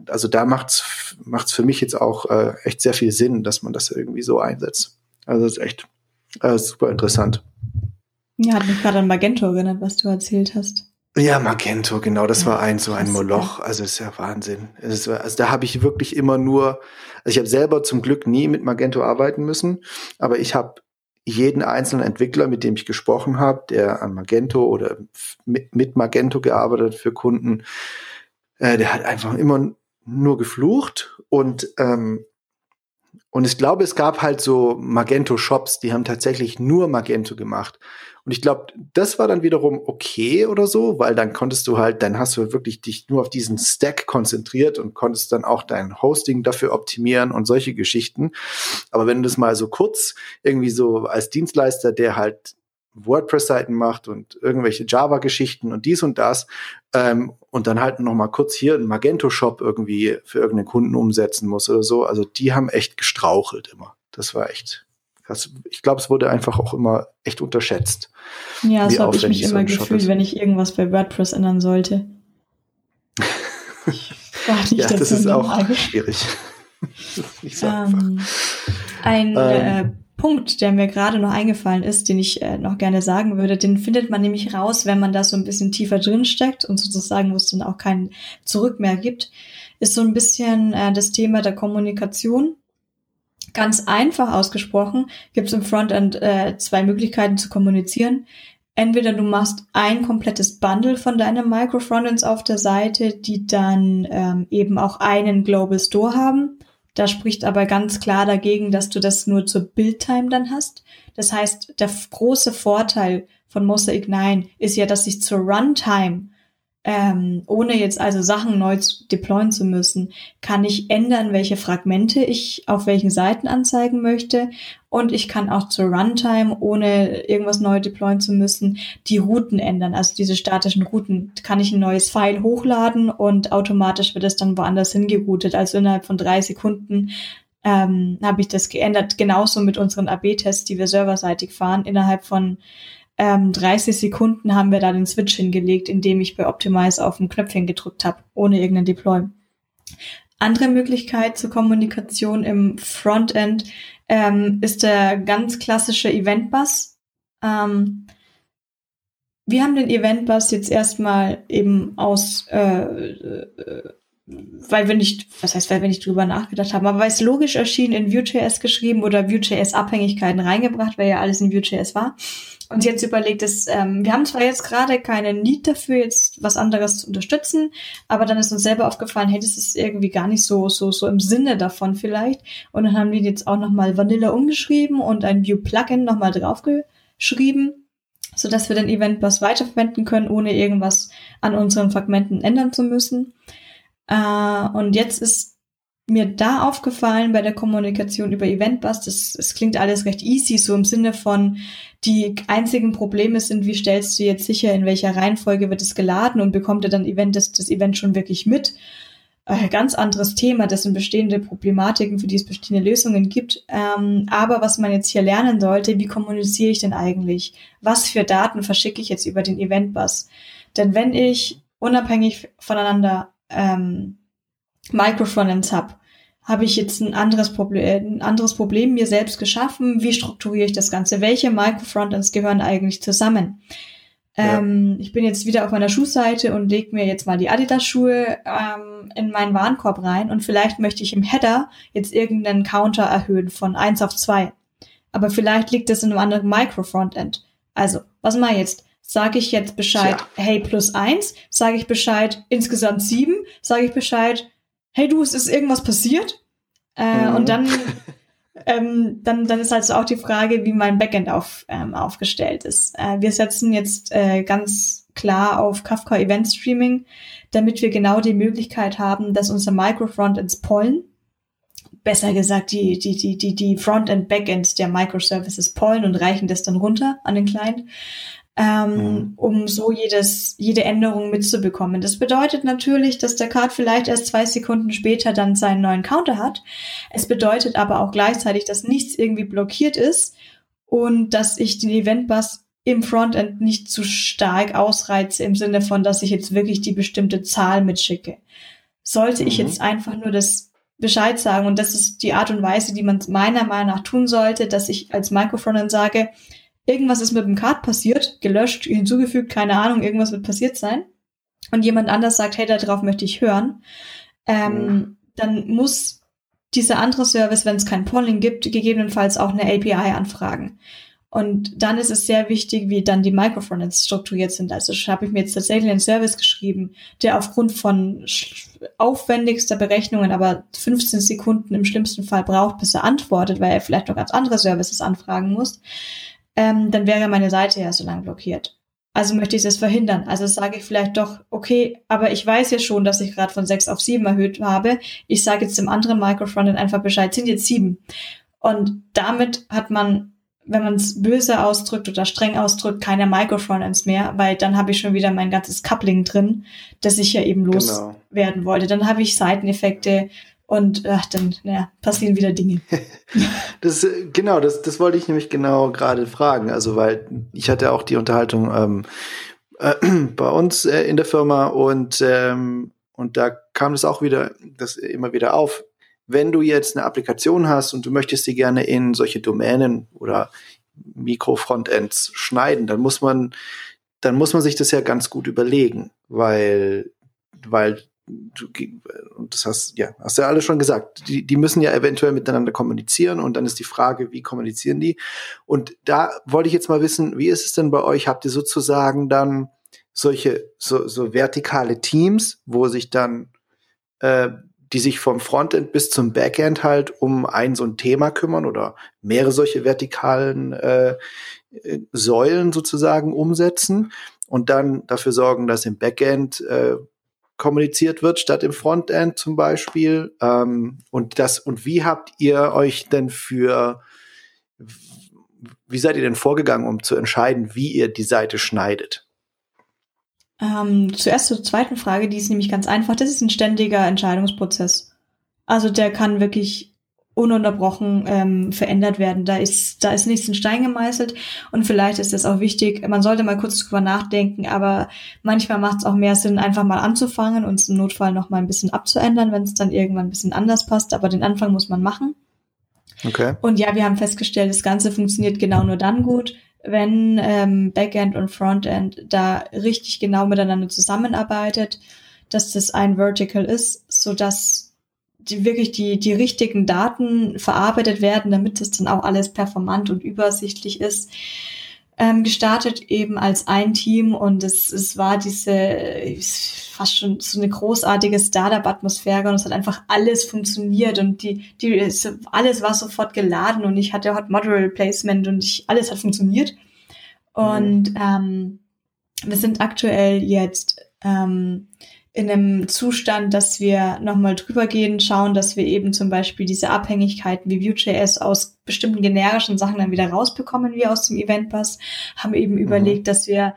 also da macht's macht's für mich jetzt auch äh, echt sehr viel Sinn, dass man das irgendwie so einsetzt. Also das ist echt äh, super interessant. Ja, hat mich gerade an Magento erinnert, was du erzählt hast. Ja, Magento, genau, das ja, war ein so ein Moloch. Also ist ja Wahnsinn. Ist, also da habe ich wirklich immer nur, also ich habe selber zum Glück nie mit Magento arbeiten müssen, aber ich habe jeden einzelnen Entwickler, mit dem ich gesprochen habe, der an Magento oder mit, mit Magento gearbeitet für Kunden, äh, der hat einfach immer nur geflucht und ähm, und ich glaube, es gab halt so Magento-Shops, die haben tatsächlich nur Magento gemacht. Und ich glaube, das war dann wiederum okay oder so, weil dann konntest du halt, dann hast du wirklich dich nur auf diesen Stack konzentriert und konntest dann auch dein Hosting dafür optimieren und solche Geschichten. Aber wenn du das mal so kurz irgendwie so als Dienstleister, der halt WordPress-Seiten macht und irgendwelche Java-Geschichten und dies und das ähm, und dann halt noch mal kurz hier einen Magento-Shop irgendwie für irgendeinen Kunden umsetzen muss oder so. Also die haben echt gestrauchelt immer. Das war echt krass. Ich glaube, es wurde einfach auch immer echt unterschätzt. Ja, so habe ich mich so immer gefühlt, wenn ich irgendwas bei WordPress ändern sollte. [laughs] ja, das ist auch schwierig. [laughs] nicht so ähm, ein äh, ähm, Punkt, der mir gerade noch eingefallen ist, den ich äh, noch gerne sagen würde, den findet man nämlich raus, wenn man da so ein bisschen tiefer drin steckt und sozusagen, wo es dann auch kein Zurück mehr gibt, ist so ein bisschen äh, das Thema der Kommunikation. Ganz einfach ausgesprochen gibt es im Frontend äh, zwei Möglichkeiten zu kommunizieren. Entweder du machst ein komplettes Bundle von deinen Micro-Frontends auf der Seite, die dann ähm, eben auch einen Global Store haben da spricht aber ganz klar dagegen, dass du das nur zur Build-Time dann hast. Das heißt, der große Vorteil von Mosaic 9 ist ja, dass ich zur Runtime ähm, ohne jetzt also Sachen neu deployen zu müssen, kann ich ändern, welche Fragmente ich auf welchen Seiten anzeigen möchte. Und ich kann auch zur Runtime, ohne irgendwas neu deployen zu müssen, die Routen ändern. Also diese statischen Routen kann ich ein neues File hochladen und automatisch wird es dann woanders hingeroutet. Also innerhalb von drei Sekunden ähm, habe ich das geändert. Genauso mit unseren AB-Tests, die wir serverseitig fahren. Innerhalb von ähm, 30 Sekunden haben wir da den Switch hingelegt, indem ich bei Optimize auf ein Knöpfchen gedrückt habe, ohne irgendeinen Deploy. Andere Möglichkeit zur Kommunikation im Frontend ähm, ist der ganz klassische Eventbus. Ähm, wir haben den Eventbus jetzt erstmal eben aus, äh, äh, weil wir nicht, was heißt, weil wir nicht drüber nachgedacht haben, aber weil es logisch erschien, in Vue.js geschrieben oder Vue.js Abhängigkeiten reingebracht, weil ja alles in Vue.js war. Uns jetzt überlegt, dass ähm, wir haben zwar jetzt gerade keine Need dafür, jetzt was anderes zu unterstützen, aber dann ist uns selber aufgefallen, hey, das ist irgendwie gar nicht so so so im Sinne davon vielleicht. Und dann haben wir jetzt auch nochmal Vanilla umgeschrieben und ein View Plugin nochmal draufgeschrieben, so dass wir den Eventbus weiterverwenden können, ohne irgendwas an unseren Fragmenten ändern zu müssen. Äh, und jetzt ist mir da aufgefallen bei der Kommunikation über Eventbus, das, das klingt alles recht easy, so im Sinne von, die einzigen Probleme sind, wie stellst du jetzt sicher, in welcher Reihenfolge wird es geladen und bekommt er dann Event, das, das Event schon wirklich mit? Äh, ganz anderes Thema, das sind bestehende Problematiken, für die es bestehende Lösungen gibt. Ähm, aber was man jetzt hier lernen sollte, wie kommuniziere ich denn eigentlich? Was für Daten verschicke ich jetzt über den Eventbus? Denn wenn ich unabhängig voneinander ähm, Microfrontends habe, habe ich jetzt ein anderes Problem, ein anderes Problem mir selbst geschaffen. Wie strukturiere ich das Ganze? Welche Microfrontends gehören eigentlich zusammen? Ja. Ähm, ich bin jetzt wieder auf meiner Schuhseite und lege mir jetzt mal die Adidas-Schuhe ähm, in meinen Warenkorb rein und vielleicht möchte ich im Header jetzt irgendeinen Counter erhöhen von eins auf zwei. Aber vielleicht liegt das in einem anderen Microfrontend. Also, was mache ich jetzt? Sage ich jetzt Bescheid, ja. hey, plus eins? Sage ich Bescheid, insgesamt sieben? Sage ich Bescheid, hey du, es ist irgendwas passiert. Äh, mhm. Und dann, [laughs] ähm, dann, dann ist halt so auch die Frage, wie mein Backend auf, ähm, aufgestellt ist. Äh, wir setzen jetzt äh, ganz klar auf Kafka Event Streaming, damit wir genau die Möglichkeit haben, dass unser Microfrontends pollen. Besser gesagt, die, die, die, die, die Frontend Backends der Microservices pollen und reichen das dann runter an den Client ähm, mhm. um so jedes, jede Änderung mitzubekommen. Das bedeutet natürlich, dass der Card vielleicht erst zwei Sekunden später dann seinen neuen Counter hat. Es bedeutet aber auch gleichzeitig, dass nichts irgendwie blockiert ist und dass ich den Eventbus im Frontend nicht zu stark ausreize im Sinne von, dass ich jetzt wirklich die bestimmte Zahl mitschicke. Sollte mhm. ich jetzt einfach nur das Bescheid sagen und das ist die Art und Weise, die man meiner Meinung nach tun sollte, dass ich als Microfrontend sage, irgendwas ist mit dem Card passiert, gelöscht, hinzugefügt, keine Ahnung, irgendwas wird passiert sein. Und jemand anders sagt, hey, darauf möchte ich hören. Ähm, mhm. Dann muss dieser andere Service, wenn es kein Polling gibt, gegebenenfalls auch eine API anfragen. Und dann ist es sehr wichtig, wie dann die Microfrontends strukturiert sind. Also habe ich mir jetzt tatsächlich einen Service geschrieben, der aufgrund von aufwendigster Berechnungen aber 15 Sekunden im schlimmsten Fall braucht, bis er antwortet, weil er vielleicht noch ganz andere Services anfragen muss ähm, dann wäre meine Seite ja so lang blockiert. Also möchte ich das verhindern. Also sage ich vielleicht doch, okay, aber ich weiß ja schon, dass ich gerade von sechs auf sieben erhöht habe. Ich sage jetzt dem anderen Microfrontend einfach Bescheid, sind jetzt sieben. Und damit hat man, wenn man es böse ausdrückt oder streng ausdrückt, keine Microfrontends mehr, weil dann habe ich schon wieder mein ganzes Coupling drin, das ich ja eben loswerden genau. wollte. Dann habe ich Seiteneffekte, und ach, dann ja, passieren wieder Dinge. [laughs] das, äh, genau, das, das wollte ich nämlich genau gerade fragen. Also, weil ich hatte auch die Unterhaltung ähm, äh, [clears throat] bei uns äh, in der Firma und, ähm, und da kam es auch wieder, das immer wieder auf. Wenn du jetzt eine Applikation hast und du möchtest sie gerne in solche Domänen oder Mikrofrontends schneiden, dann muss man, dann muss man sich das ja ganz gut überlegen, weil, weil du, und das hast, ja, hast ja alles schon gesagt, die, die müssen ja eventuell miteinander kommunizieren und dann ist die Frage, wie kommunizieren die? Und da wollte ich jetzt mal wissen, wie ist es denn bei euch? Habt ihr sozusagen dann solche, so, so vertikale Teams, wo sich dann, äh, die sich vom Frontend bis zum Backend halt um ein so ein Thema kümmern oder mehrere solche vertikalen äh, äh Säulen sozusagen umsetzen und dann dafür sorgen, dass im Backend äh, kommuniziert wird, statt im Frontend zum Beispiel. Ähm, und das, und wie habt ihr euch denn für, wie seid ihr denn vorgegangen, um zu entscheiden, wie ihr die Seite schneidet? Ähm, zuerst zur zweiten Frage, die ist nämlich ganz einfach. Das ist ein ständiger Entscheidungsprozess. Also der kann wirklich ununterbrochen ähm, verändert werden. Da ist, da ist nichts in Stein gemeißelt und vielleicht ist es auch wichtig, man sollte mal kurz drüber nachdenken, aber manchmal macht es auch mehr Sinn, einfach mal anzufangen und es im Notfall noch mal ein bisschen abzuändern, wenn es dann irgendwann ein bisschen anders passt, aber den Anfang muss man machen. Okay. Und ja, wir haben festgestellt, das Ganze funktioniert genau nur dann gut, wenn ähm, Backend und Frontend da richtig genau miteinander zusammenarbeitet, dass das ein Vertical ist, so dass die wirklich die, die richtigen Daten verarbeitet werden, damit es dann auch alles performant und übersichtlich ist. ähm, gestartet, eben als ein Team und es, es war diese fast schon so eine großartige Startup-Atmosphäre und es hat einfach alles funktioniert und die, die, alles war sofort geladen und ich hatte Hot Model Placement und ich, alles hat funktioniert. Und mhm. ähm, wir sind aktuell jetzt ähm, in einem Zustand, dass wir nochmal drüber gehen, schauen, dass wir eben zum Beispiel diese Abhängigkeiten wie Vue.js aus bestimmten generischen Sachen dann wieder rausbekommen, wie aus dem Eventpass, haben eben mhm. überlegt, dass wir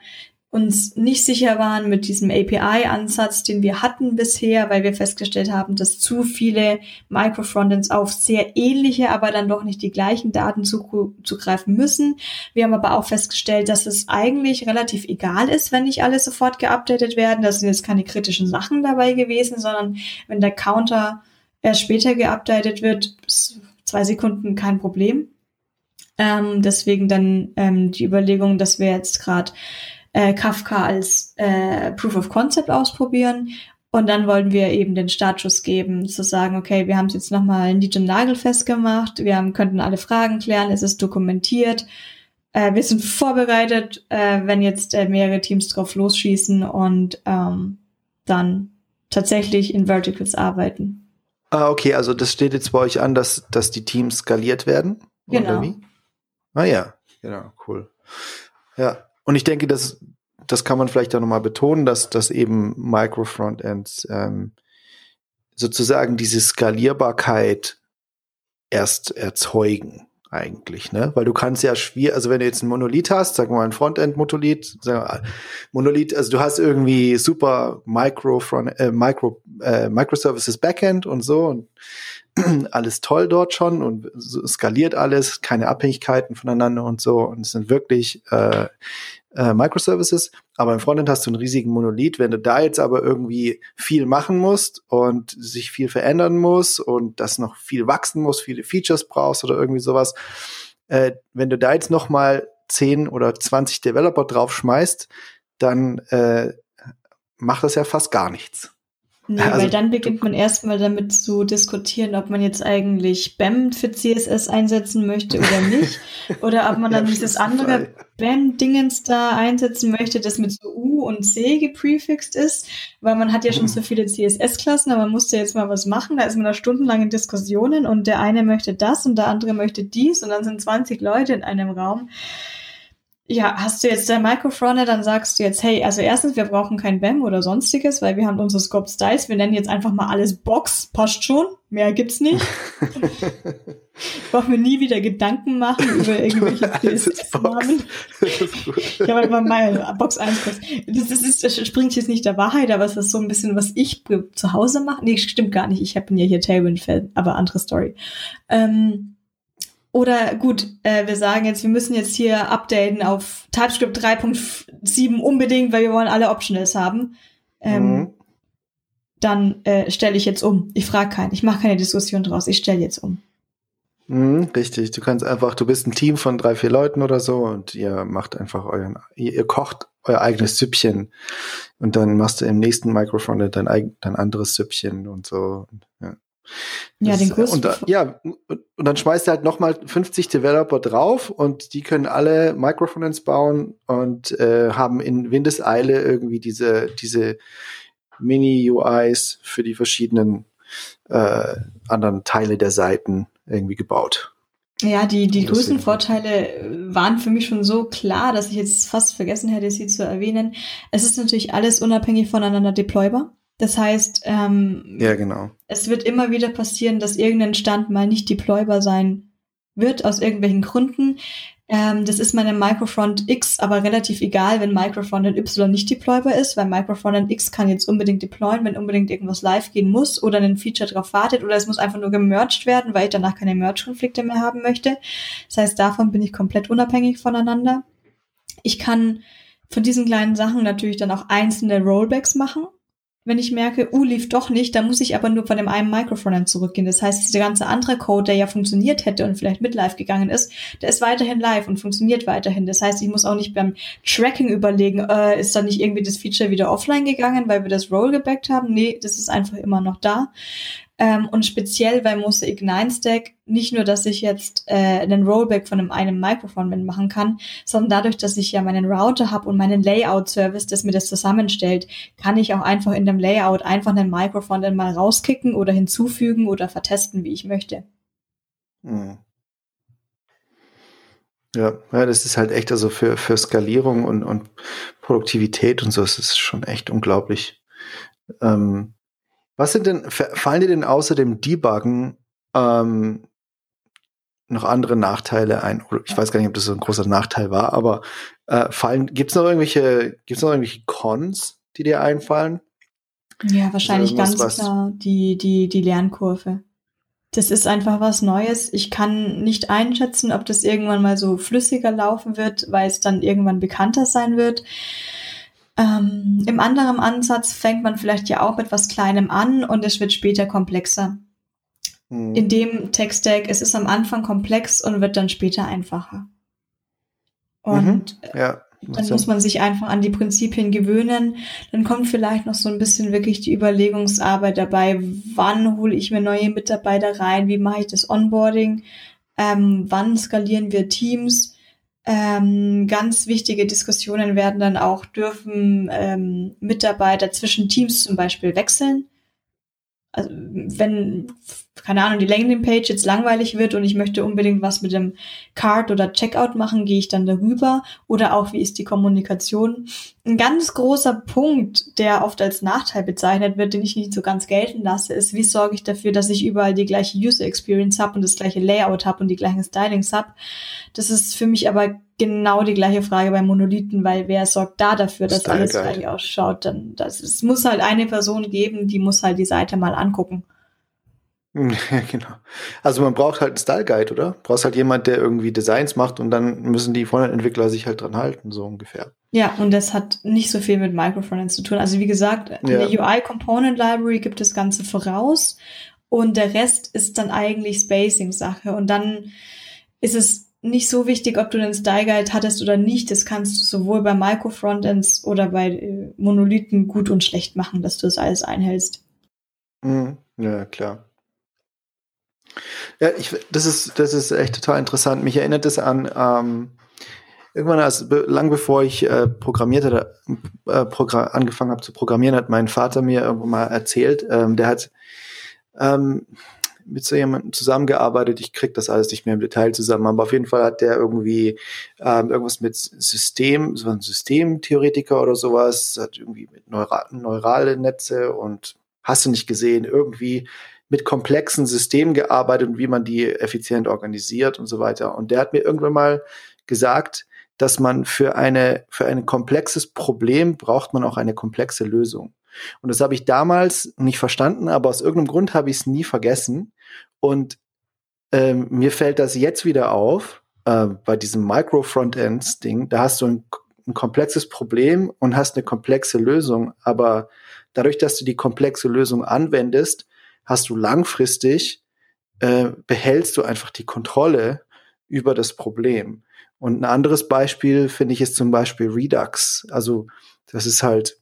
uns nicht sicher waren mit diesem API-Ansatz, den wir hatten bisher, weil wir festgestellt haben, dass zu viele Microfrontends auf sehr ähnliche, aber dann doch nicht die gleichen Daten zugreifen müssen. Wir haben aber auch festgestellt, dass es eigentlich relativ egal ist, wenn nicht alle sofort geupdatet werden. Da sind jetzt keine kritischen Sachen dabei gewesen, sondern wenn der Counter erst später geupdatet wird, zwei Sekunden kein Problem. Ähm, deswegen dann ähm, die Überlegung, dass wir jetzt gerade äh, Kafka als äh, Proof of Concept ausprobieren. Und dann wollen wir eben den Startschuss geben, zu sagen, okay, wir haben es jetzt nochmal in diesem Nagel festgemacht, wir haben, könnten alle Fragen klären, es ist dokumentiert, äh, wir sind [laughs] vorbereitet, äh, wenn jetzt äh, mehrere Teams drauf losschießen und ähm, dann tatsächlich in Verticals arbeiten. Ah, okay, also das steht jetzt bei euch an, dass, dass die Teams skaliert werden? Genau. Ah ja, genau, cool. Ja, und ich denke, das, das kann man vielleicht auch nochmal betonen, dass, dass eben Micro-Frontends ähm, sozusagen diese Skalierbarkeit erst erzeugen eigentlich, ne? Weil du kannst ja schwer, also wenn du jetzt ein Monolith hast, sagen wir mal ein Frontend-Monolith, Monolith, also du hast irgendwie super Micro, Front, äh, Micro, äh, Microservices Backend und so und [clears throat] alles toll dort schon und skaliert alles, keine Abhängigkeiten voneinander und so und es sind wirklich äh, äh, Microservices, aber im Frontend hast du einen riesigen Monolith. Wenn du da jetzt aber irgendwie viel machen musst und sich viel verändern muss und das noch viel wachsen muss, viele Features brauchst oder irgendwie sowas, äh, wenn du da jetzt noch mal 10 oder 20 Developer draufschmeißt, dann äh, macht das ja fast gar nichts. Nee, also, weil dann beginnt man erstmal damit zu diskutieren, ob man jetzt eigentlich BAM für CSS einsetzen möchte oder nicht. [laughs] oder ob man dann ja, dieses andere BAM-Dingens da einsetzen möchte, das mit so U und C geprefixt ist. Weil man hat ja schon so viele CSS-Klassen, aber man musste jetzt mal was machen. Da ist man da stundenlang in Diskussionen und der eine möchte das und der andere möchte dies und dann sind 20 Leute in einem Raum ja, hast du jetzt der Microfronter, dann sagst du jetzt, hey, also erstens, wir brauchen kein BAM oder sonstiges, weil wir haben unsere Scope Styles, wir nennen jetzt einfach mal alles Box, passt schon, mehr gibt's nicht. [laughs] Brauchen wir nie wieder Gedanken machen über [laughs] irgendwelche CSS-Namen. Ich habe immer mal Box 1 kurz. Das, das, ist, das springt jetzt nicht der Wahrheit, aber es ist so ein bisschen, was ich zu Hause mache. Nee, stimmt gar nicht. Ich bin ja hier Tailwind-Fan, aber andere Story. Ähm, oder gut, äh, wir sagen jetzt, wir müssen jetzt hier updaten auf TypeScript 3.7 unbedingt, weil wir wollen alle Optionals haben. Ähm, mhm. Dann äh, stelle ich jetzt um. Ich frage keinen, ich mache keine Diskussion draus, ich stelle jetzt um. Mhm, richtig, du kannst einfach, du bist ein Team von drei, vier Leuten oder so und ihr macht einfach euren, ihr, ihr kocht euer eigenes Süppchen und dann machst du im nächsten Microphone dein, dein anderes Süppchen und so. Ja. Ja, den Kurs. Und, ja, und dann schmeißt du halt nochmal 50 Developer drauf und die können alle Microfrontends bauen und äh, haben in Windeseile irgendwie diese, diese Mini-UIs für die verschiedenen äh, anderen Teile der Seiten irgendwie gebaut. Ja, die, die größten Vorteile waren für mich schon so klar, dass ich jetzt fast vergessen hätte, sie zu erwähnen. Es ist natürlich alles unabhängig voneinander deploybar. Das heißt, ähm, ja, genau. es wird immer wieder passieren, dass irgendein Stand mal nicht deploybar sein wird, aus irgendwelchen Gründen. Ähm, das ist meinem Microfront X aber relativ egal, wenn Microfront Y nicht deploybar ist, weil Microfront X kann jetzt unbedingt deployen, wenn unbedingt irgendwas live gehen muss oder ein Feature darauf wartet oder es muss einfach nur gemerged werden, weil ich danach keine Merge-Konflikte mehr haben möchte. Das heißt, davon bin ich komplett unabhängig voneinander. Ich kann von diesen kleinen Sachen natürlich dann auch einzelne Rollbacks machen wenn ich merke, uh, lief doch nicht, dann muss ich aber nur von dem einen Microfrontend zurückgehen. Das heißt, dieser ganze andere Code, der ja funktioniert hätte und vielleicht mit live gegangen ist, der ist weiterhin live und funktioniert weiterhin. Das heißt, ich muss auch nicht beim Tracking überlegen, äh, ist da nicht irgendwie das Feature wieder offline gegangen, weil wir das Roll gebackt haben? Nee, das ist einfach immer noch da. Ähm, und speziell bei Mosaic 9 Stack nicht nur, dass ich jetzt äh, einen Rollback von einem, einem Microphone machen kann, sondern dadurch, dass ich ja meinen Router habe und meinen Layout-Service, das mir das zusammenstellt, kann ich auch einfach in dem Layout einfach einen Microphone dann mal rauskicken oder hinzufügen oder vertesten, wie ich möchte. Hm. Ja, ja, das ist halt echt, also für, für Skalierung und, und Produktivität und so, es ist schon echt unglaublich. Ähm, was sind denn, fallen dir denn außer dem Debuggen ähm, noch andere Nachteile ein? Ich weiß gar nicht, ob das so ein großer Nachteil war, aber äh, fallen, gibt's noch irgendwelche, gibt's noch irgendwelche Cons, die dir einfallen? Ja, wahrscheinlich ganz klar die, die, die Lernkurve. Das ist einfach was Neues. Ich kann nicht einschätzen, ob das irgendwann mal so flüssiger laufen wird, weil es dann irgendwann bekannter sein wird. Ähm, Im anderen Ansatz fängt man vielleicht ja auch mit was Kleinem an und es wird später komplexer. Mhm. In dem Tech-Stack, es ist am Anfang komplex und wird dann später einfacher. Und mhm. ja, dann muss man sich einfach an die Prinzipien gewöhnen. Dann kommt vielleicht noch so ein bisschen wirklich die Überlegungsarbeit dabei, wann hole ich mir neue Mitarbeiter rein, wie mache ich das Onboarding, ähm, wann skalieren wir Teams ähm, ganz wichtige Diskussionen werden dann auch, dürfen ähm, Mitarbeiter zwischen Teams zum Beispiel wechseln. Also wenn keine Ahnung, die Landingpage jetzt langweilig wird und ich möchte unbedingt was mit dem Card oder Checkout machen, gehe ich dann darüber oder auch wie ist die Kommunikation. Ein ganz großer Punkt, der oft als Nachteil bezeichnet wird, den ich nicht so ganz gelten lasse, ist, wie sorge ich dafür, dass ich überall die gleiche User Experience habe und das gleiche Layout habe und die gleichen Stylings habe. Das ist für mich aber genau die gleiche Frage bei Monolithen, weil wer sorgt da dafür, dass alles gleich ausschaut? Dann das, es muss halt eine Person geben, die muss halt die Seite mal angucken. [laughs] Ja, genau. Also man braucht halt einen Style Guide, oder? Du brauchst halt jemand, der irgendwie Designs macht und dann müssen die Frontend-Entwickler sich halt dran halten, so ungefähr. Ja, und das hat nicht so viel mit Microfrontend zu tun. Also wie gesagt, in ja. der UI Component Library gibt das Ganze voraus und der Rest ist dann eigentlich Spacing-Sache und dann ist es nicht so wichtig, ob du den Style Guide hattest oder nicht. Das kannst du sowohl bei Microfrontends oder bei äh, Monolithen gut und schlecht machen, dass du das alles einhältst. Mhm. Ja, klar. Ja, ich, das ist, das ist echt total interessant. Mich erinnert es an, ähm, irgendwann, als, lang bevor ich äh, programmiert hatte, äh, program angefangen habe zu programmieren, hat mein Vater mir irgendwann mal erzählt, ähm, der hat ähm, mit so jemandem zusammengearbeitet. Ich krieg das alles nicht mehr im Detail zusammen, aber auf jeden Fall hat der irgendwie ähm, irgendwas mit System, so ein Systemtheoretiker oder sowas, hat irgendwie mit Neura neurale Netze und hast du nicht gesehen, irgendwie mit komplexen Systemen gearbeitet und wie man die effizient organisiert und so weiter. Und der hat mir irgendwann mal gesagt, dass man für eine, für ein komplexes Problem braucht man auch eine komplexe Lösung. Und das habe ich damals nicht verstanden, aber aus irgendeinem Grund habe ich es nie vergessen. Und ähm, mir fällt das jetzt wieder auf, äh, bei diesem Micro-Frontends-Ding, da hast du ein, ein komplexes Problem und hast eine komplexe Lösung, aber dadurch, dass du die komplexe Lösung anwendest, hast du langfristig, äh, behältst du einfach die Kontrolle über das Problem. Und ein anderes Beispiel finde ich ist zum Beispiel Redux. Also das ist halt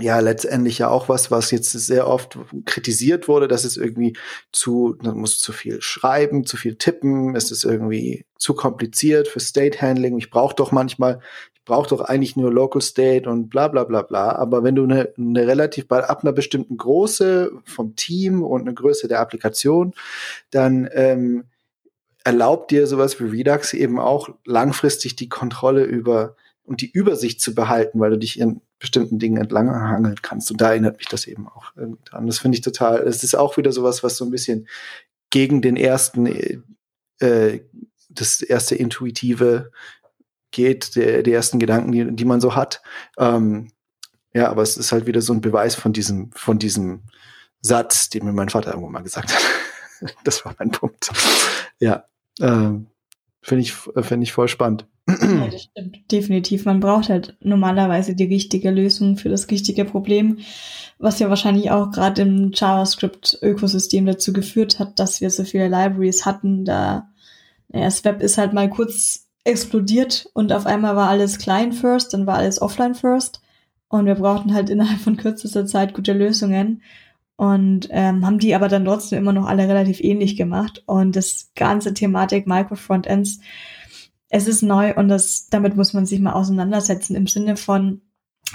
ja letztendlich ja auch was, was jetzt sehr oft kritisiert wurde, dass es irgendwie zu, man muss zu viel schreiben, zu viel tippen, es ist irgendwie zu kompliziert für State Handling. Ich brauche doch manchmal braucht doch eigentlich nur Local State und bla bla bla bla. Aber wenn du eine, eine relativ bei ab einer bestimmten Größe vom Team und eine Größe der Applikation, dann ähm, erlaubt dir sowas wie Redux eben auch langfristig die Kontrolle über und die Übersicht zu behalten, weil du dich in bestimmten Dingen entlang hangeln kannst. Und da erinnert mich das eben auch dran. Das finde ich total, es ist auch wieder sowas, was so ein bisschen gegen den ersten, äh, das erste intuitive geht, der, die ersten Gedanken, die, die man so hat. Ähm, ja, aber es ist halt wieder so ein Beweis von diesem, von diesem Satz, den mir mein Vater irgendwann mal gesagt hat. [laughs] das war mein Punkt. Ja, ähm, finde ich, finde ich voll spannend. Ja, das stimmt. Definitiv. Man braucht halt normalerweise die richtige Lösung für das richtige Problem, was ja wahrscheinlich auch gerade im JavaScript-Ökosystem dazu geführt hat, dass wir so viele Libraries hatten. Da, ja, das Web ist halt mal kurz explodiert und auf einmal war alles klein first, dann war alles offline first und wir brauchten halt [laughs] innerhalb von kürzester Zeit gute Lösungen und ähm, haben die aber dann trotzdem immer noch alle relativ ähnlich gemacht. Und das ganze Thematik Micro-Frontends, es ist neu und das, damit muss man sich mal auseinandersetzen im Sinne von,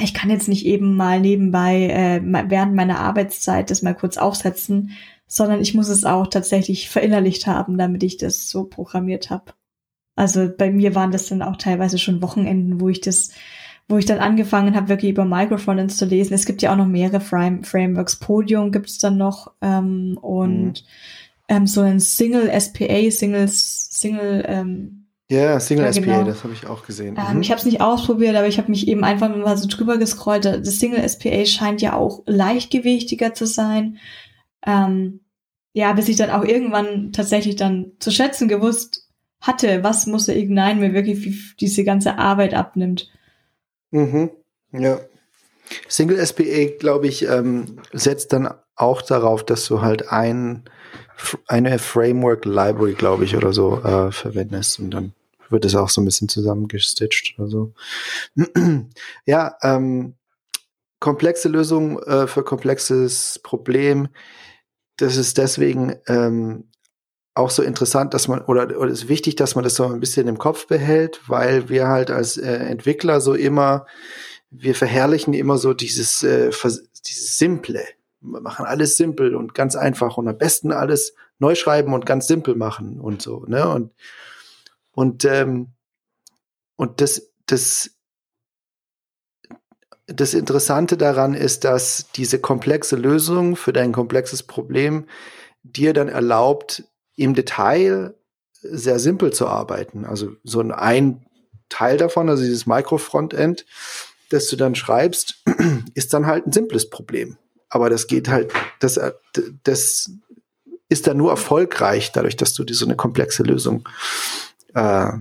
ich kann jetzt nicht eben mal nebenbei äh, während meiner Arbeitszeit das mal kurz aufsetzen, sondern ich muss es auch tatsächlich verinnerlicht haben, damit ich das so programmiert habe. Also bei mir waren das dann auch teilweise schon Wochenenden, wo ich das, wo ich dann angefangen habe, wirklich über Microfrontends zu lesen. Es gibt ja auch noch mehrere Frame Frameworks. Podium gibt es dann noch ähm, und mhm. ähm, so ein Single SPA, Singles, Single ähm, ja, Single ja, SPA, genau. das habe ich auch gesehen. Ähm, mhm. Ich habe es nicht ausprobiert, aber ich habe mich eben einfach mal so drüber gescrollt. Das Single SPA scheint ja auch leichtgewichtiger zu sein. Ähm, ja, bis ich dann auch irgendwann tatsächlich dann zu schätzen gewusst hatte, was muss der Ignite mir wirklich diese ganze Arbeit abnimmt. Mhm. Ja. Single SPA, glaube ich, ähm, setzt dann auch darauf, dass du halt ein eine Framework Library, glaube ich, oder so äh, verwendest und dann wird es auch so ein bisschen zusammengestitcht oder so. [clears throat] ja, ähm, komplexe Lösung äh, für komplexes Problem. Das ist deswegen ähm, auch so interessant, dass man, oder, oder ist wichtig, dass man das so ein bisschen im Kopf behält, weil wir halt als äh, Entwickler so immer, wir verherrlichen immer so dieses, äh, dieses Simple. Wir machen alles simpel und ganz einfach und am besten alles neu schreiben und ganz simpel machen und so, ne? Und und, ähm, und das, das, das Interessante daran ist, dass diese komplexe Lösung für dein komplexes Problem dir dann erlaubt, im Detail sehr simpel zu arbeiten. Also so ein, ein Teil davon, also dieses Micro-Frontend, das du dann schreibst, [clears throat] ist dann halt ein simples Problem. Aber das geht halt, das, das ist dann nur erfolgreich, dadurch, dass du dir so eine komplexe Lösung äh,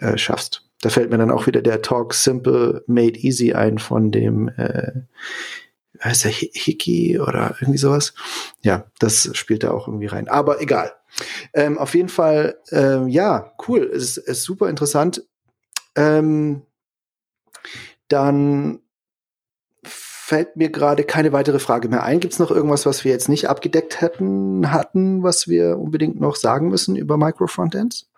äh, schaffst. Da fällt mir dann auch wieder der Talk Simple Made Easy ein von dem äh, heißt der Hickey oder irgendwie sowas. Ja, das spielt da auch irgendwie rein. Aber egal. Ähm, auf jeden Fall, ähm, ja, cool. Es ist, ist super interessant. Ähm, dann fällt mir gerade keine weitere Frage mehr ein. Gibt es noch irgendwas, was wir jetzt nicht abgedeckt hätten, hatten, was wir unbedingt noch sagen müssen über Micro-Frontends? Hm,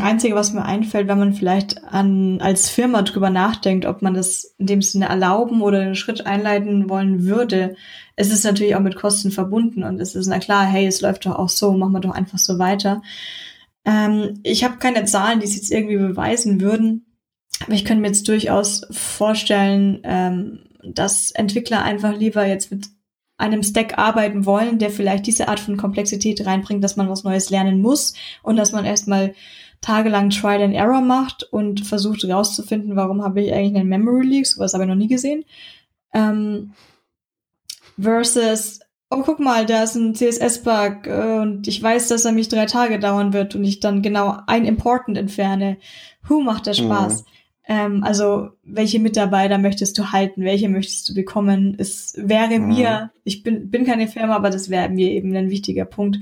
Einzige, was mir einfällt, wenn man vielleicht an, als Firma drüber nachdenkt, ob man das in dem Sinne erlauben oder einen Schritt einleiten wollen würde, es ist natürlich auch mit Kosten verbunden und es ist na klar, hey, es läuft doch auch so, machen wir doch einfach so weiter. Ähm, ich habe keine Zahlen, die es jetzt irgendwie beweisen würden, aber ich könnte mir jetzt durchaus vorstellen, ähm, dass Entwickler einfach lieber jetzt mit einem Stack arbeiten wollen, der vielleicht diese Art von Komplexität reinbringt, dass man was Neues lernen muss und dass man erstmal tagelang Trial and Error macht und versucht herauszufinden, warum habe ich eigentlich einen Memory Leak, sowas habe ich noch nie gesehen. Ähm, versus, oh guck mal, da ist ein CSS-Bug äh, und ich weiß, dass er mich drei Tage dauern wird und ich dann genau ein Important entferne. Who macht der Spaß? Mhm. Ähm, also, welche Mitarbeiter möchtest du halten? Welche möchtest du bekommen? Es wäre mhm. mir, ich bin, bin keine Firma, aber das wäre mir eben ein wichtiger Punkt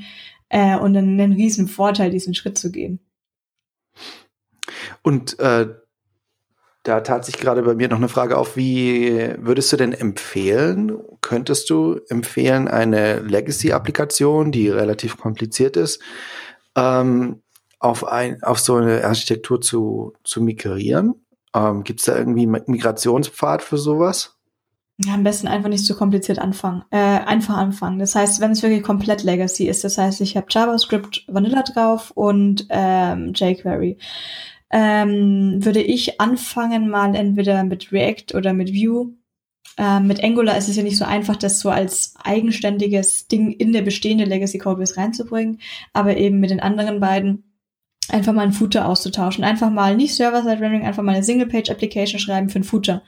äh, und ein, ein riesen Vorteil, diesen Schritt zu gehen. Und äh, da tat sich gerade bei mir noch eine Frage auf, wie würdest du denn empfehlen, könntest du empfehlen, eine Legacy-Applikation, die relativ kompliziert ist, ähm, auf, ein, auf so eine Architektur zu, zu migrieren? Ähm, Gibt es da irgendwie Migrationspfad für sowas? Ja, am besten einfach nicht zu kompliziert anfangen. Äh, einfach anfangen. Das heißt, wenn es wirklich komplett Legacy ist, das heißt, ich habe JavaScript Vanilla drauf und ähm, jQuery, ähm, würde ich anfangen mal entweder mit React oder mit Vue. Ähm, mit Angular ist es ja nicht so einfach, das so als eigenständiges Ding in der bestehende Legacy Codebase reinzubringen, aber eben mit den anderen beiden einfach mal ein Footer auszutauschen. Einfach mal nicht Server-Side-Rendering, einfach mal eine Single-Page-Application schreiben für ein Footer.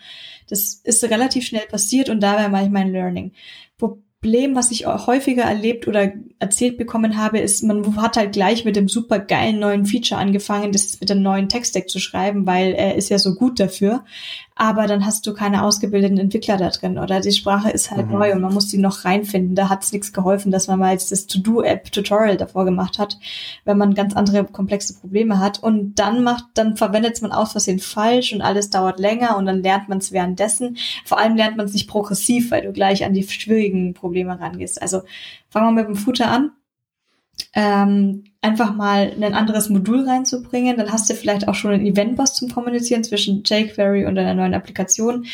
Das ist relativ schnell passiert und dabei mache ich mein Learning. Problem, was ich häufiger erlebt oder erzählt bekommen habe, ist, man hat halt gleich mit dem super geilen neuen Feature angefangen, das mit dem neuen Text-Deck zu schreiben, weil er ist ja so gut dafür. Aber dann hast du keine ausgebildeten Entwickler da drin oder die Sprache ist halt mhm. neu und man muss die noch reinfinden. Da hat es nichts geholfen, dass man mal jetzt das To-Do-App-Tutorial davor gemacht hat, wenn man ganz andere komplexe Probleme hat. Und dann macht, dann verwendet man aus Versehen falsch und alles dauert länger und dann lernt man es währenddessen. Vor allem lernt man es nicht progressiv, weil du gleich an die schwierigen Probleme rangehst. Also fangen wir mit dem Footer an. Ähm, einfach mal ein anderes Modul reinzubringen. Dann hast du vielleicht auch schon einen Eventbus zum Kommunizieren zwischen jQuery und deiner neuen Applikation.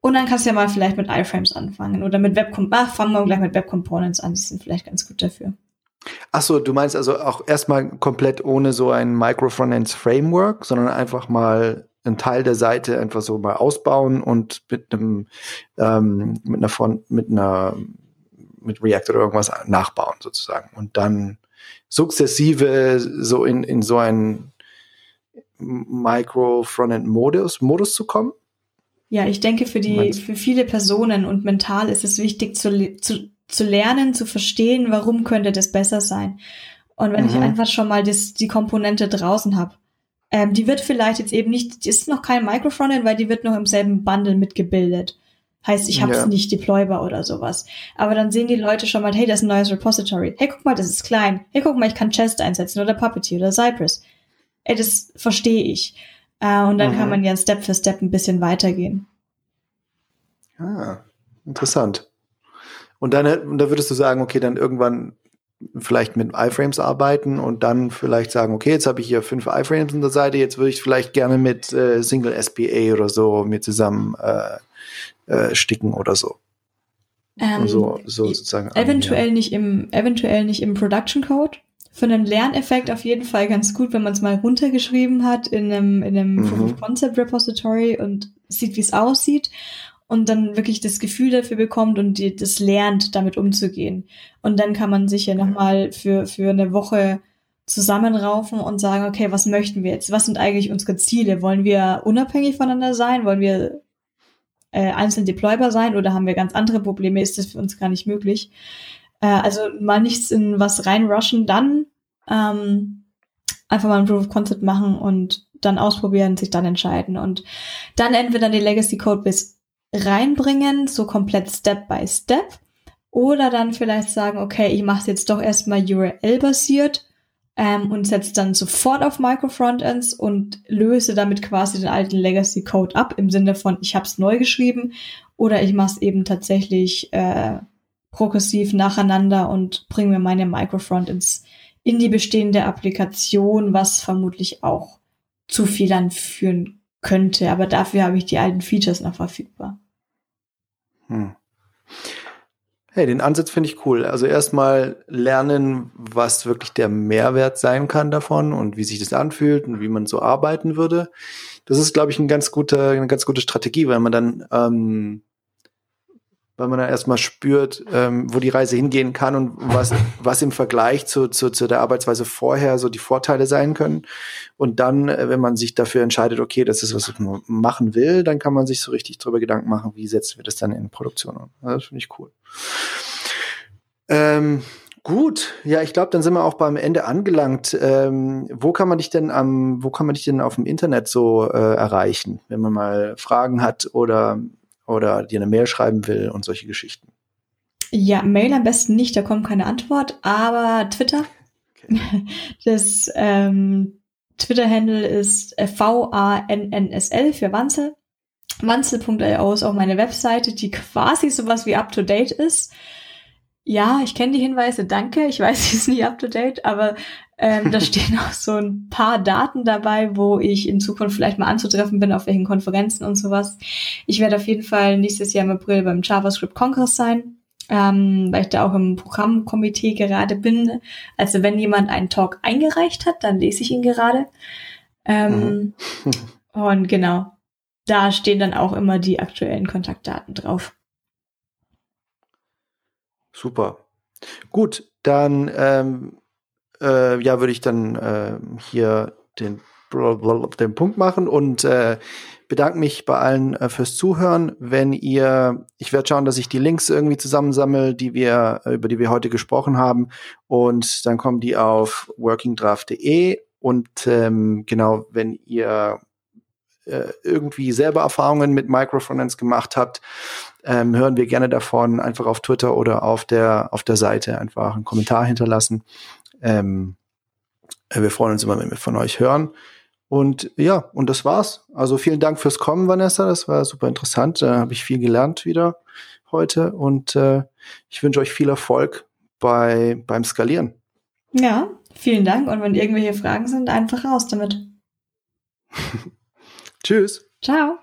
Und dann kannst du ja mal vielleicht mit iframes anfangen oder mit Web Ach, fangen wir gleich mit Web Components an. Die sind vielleicht ganz gut dafür. Ach so, du meinst also auch erstmal komplett ohne so ein Micro-Frontends Framework, sondern einfach mal einen Teil der Seite einfach so mal ausbauen und mit einem ähm, mit einer Front, mit einer mit React oder irgendwas nachbauen sozusagen und dann sukzessive so in, in so einen Micro-Frontend-Modus Modus zu kommen? Ja, ich denke, für die, für viele Personen und mental ist es wichtig zu, zu, zu lernen, zu verstehen, warum könnte das besser sein. Und wenn mhm. ich einfach schon mal das, die Komponente draußen habe, ähm, die wird vielleicht jetzt eben nicht, die ist noch kein Micro-Frontend, weil die wird noch im selben Bundle mitgebildet. Heißt, ich habe es ja. nicht deploybar oder sowas. Aber dann sehen die Leute schon mal, hey, das ist ein neues Repository. Hey, guck mal, das ist klein. Hey, guck mal, ich kann Chest einsetzen oder Puppeteer oder Cypress. Ey, das verstehe ich. Äh, und dann mhm. kann man ja Step für Step ein bisschen weitergehen. Ah, interessant. Und dann, und da würdest du sagen, okay, dann irgendwann vielleicht mit iFrames arbeiten und dann vielleicht sagen, okay, jetzt habe ich hier fünf iFrames an der Seite, jetzt würde ich vielleicht gerne mit äh, Single SPA oder so mir zusammen äh, äh, sticken oder so. Ähm, so, so sozusagen. Eventuell ja. nicht im, eventuell nicht im Production Code. Für einen Lerneffekt auf jeden Fall ganz gut, wenn man es mal runtergeschrieben hat in einem, in einem mhm. Proof of Concept Repository und sieht, wie es aussieht und dann wirklich das Gefühl dafür bekommt und die, das lernt, damit umzugehen. Und dann kann man sich ja nochmal für, für eine Woche zusammenraufen und sagen, okay, was möchten wir jetzt? Was sind eigentlich unsere Ziele? Wollen wir unabhängig voneinander sein? Wollen wir äh, einzeln deploybar sein oder haben wir ganz andere Probleme? Ist das für uns gar nicht möglich? Äh, also mal nichts in was reinrushen, dann ähm, einfach mal ein Proof of Concept machen und dann ausprobieren, sich dann entscheiden und dann entweder die Legacy Code bis reinbringen, so komplett Step by Step, oder dann vielleicht sagen, okay, ich mache es jetzt doch erstmal URL-basiert ähm, und setze dann sofort auf Micro-Frontends und löse damit quasi den alten Legacy-Code ab, im Sinne von, ich habe es neu geschrieben oder ich mache es eben tatsächlich äh, progressiv nacheinander und bringe mir meine Micro-Frontends in die bestehende Applikation, was vermutlich auch zu Fehlern führen könnte. Aber dafür habe ich die alten Features noch verfügbar. Hm. Hey, den Ansatz finde ich cool. Also erstmal lernen, was wirklich der Mehrwert sein kann davon und wie sich das anfühlt und wie man so arbeiten würde. Das ist, glaube ich, ein ganz guter, eine ganz gute Strategie, weil man dann ähm, weil man dann erstmal spürt, ähm, wo die Reise hingehen kann und was, was im Vergleich zu, zu, zu der Arbeitsweise vorher so die Vorteile sein können. Und dann, äh, wenn man sich dafür entscheidet, okay, das ist, was ich machen will, dann kann man sich so richtig drüber Gedanken machen, wie setzen wir das dann in Produktion an. Das finde ich cool. Ähm, Gut, ja, ich glaube, dann sind wir auch beim Ende angelangt. Ähm, wo kann man dich denn am, wo kann man dich denn auf dem Internet so äh, erreichen, wenn man mal Fragen hat oder oder dir eine Mail schreiben will und solche Geschichten? Ja, Mail am besten nicht, da kommt keine Antwort, aber Twitter. Okay. [laughs] Das ähm, Twitter-Handle ist V-A-N-N-S-L für Wanzel. Wanzel.io ist auch meine Webseite, die quasi sowas wie up-to-date ist. Ja, ich kenne die Hinweise, danke. Ich weiß, [laughs] sie ist nicht up-to-date, aber ähm, da [laughs] stehen auch so ein paar Daten dabei, wo ich in Zukunft vielleicht mal anzutreffen bin, auf welchen Konferenzen und sowas. Ich werde auf jeden Fall nächstes Jahr im April beim JavaScript Congress sein, ähm, weil ich da auch im Programmkomitee gerade bin. Also wenn jemand einen Talk eingereicht hat, dann lese ich ihn gerade. Ähm, mhm. [laughs] und genau, da stehen dann auch immer die aktuellen Kontaktdaten drauf. Super. Gut, dann ähm, äh, ja, würde ich dann äh, hier den den Punkt machen und äh, bedanke mich bei allen äh, fürs Zuhören. Wenn ihr, ich werde schauen, dass ich die Links irgendwie zusammensammle, die wir, über die wir heute gesprochen haben. Und dann kommen die auf workingdraft.de. Und ähm, genau, wenn ihr äh, irgendwie selber Erfahrungen mit Microfrontends gemacht habt, ähm, hören wir gerne davon. Einfach auf Twitter oder auf der, auf der Seite einfach einen Kommentar hinterlassen. Ähm, wir freuen uns immer, wenn wir von euch hören. Und ja, und das war's. Also vielen Dank fürs Kommen, Vanessa. Das war super interessant. Da habe ich viel gelernt wieder heute. Und äh, ich wünsche euch viel Erfolg bei, beim Skalieren. Ja, vielen Dank. Und wenn irgendwelche Fragen sind, einfach raus damit. [laughs] Tschüss. Ciao.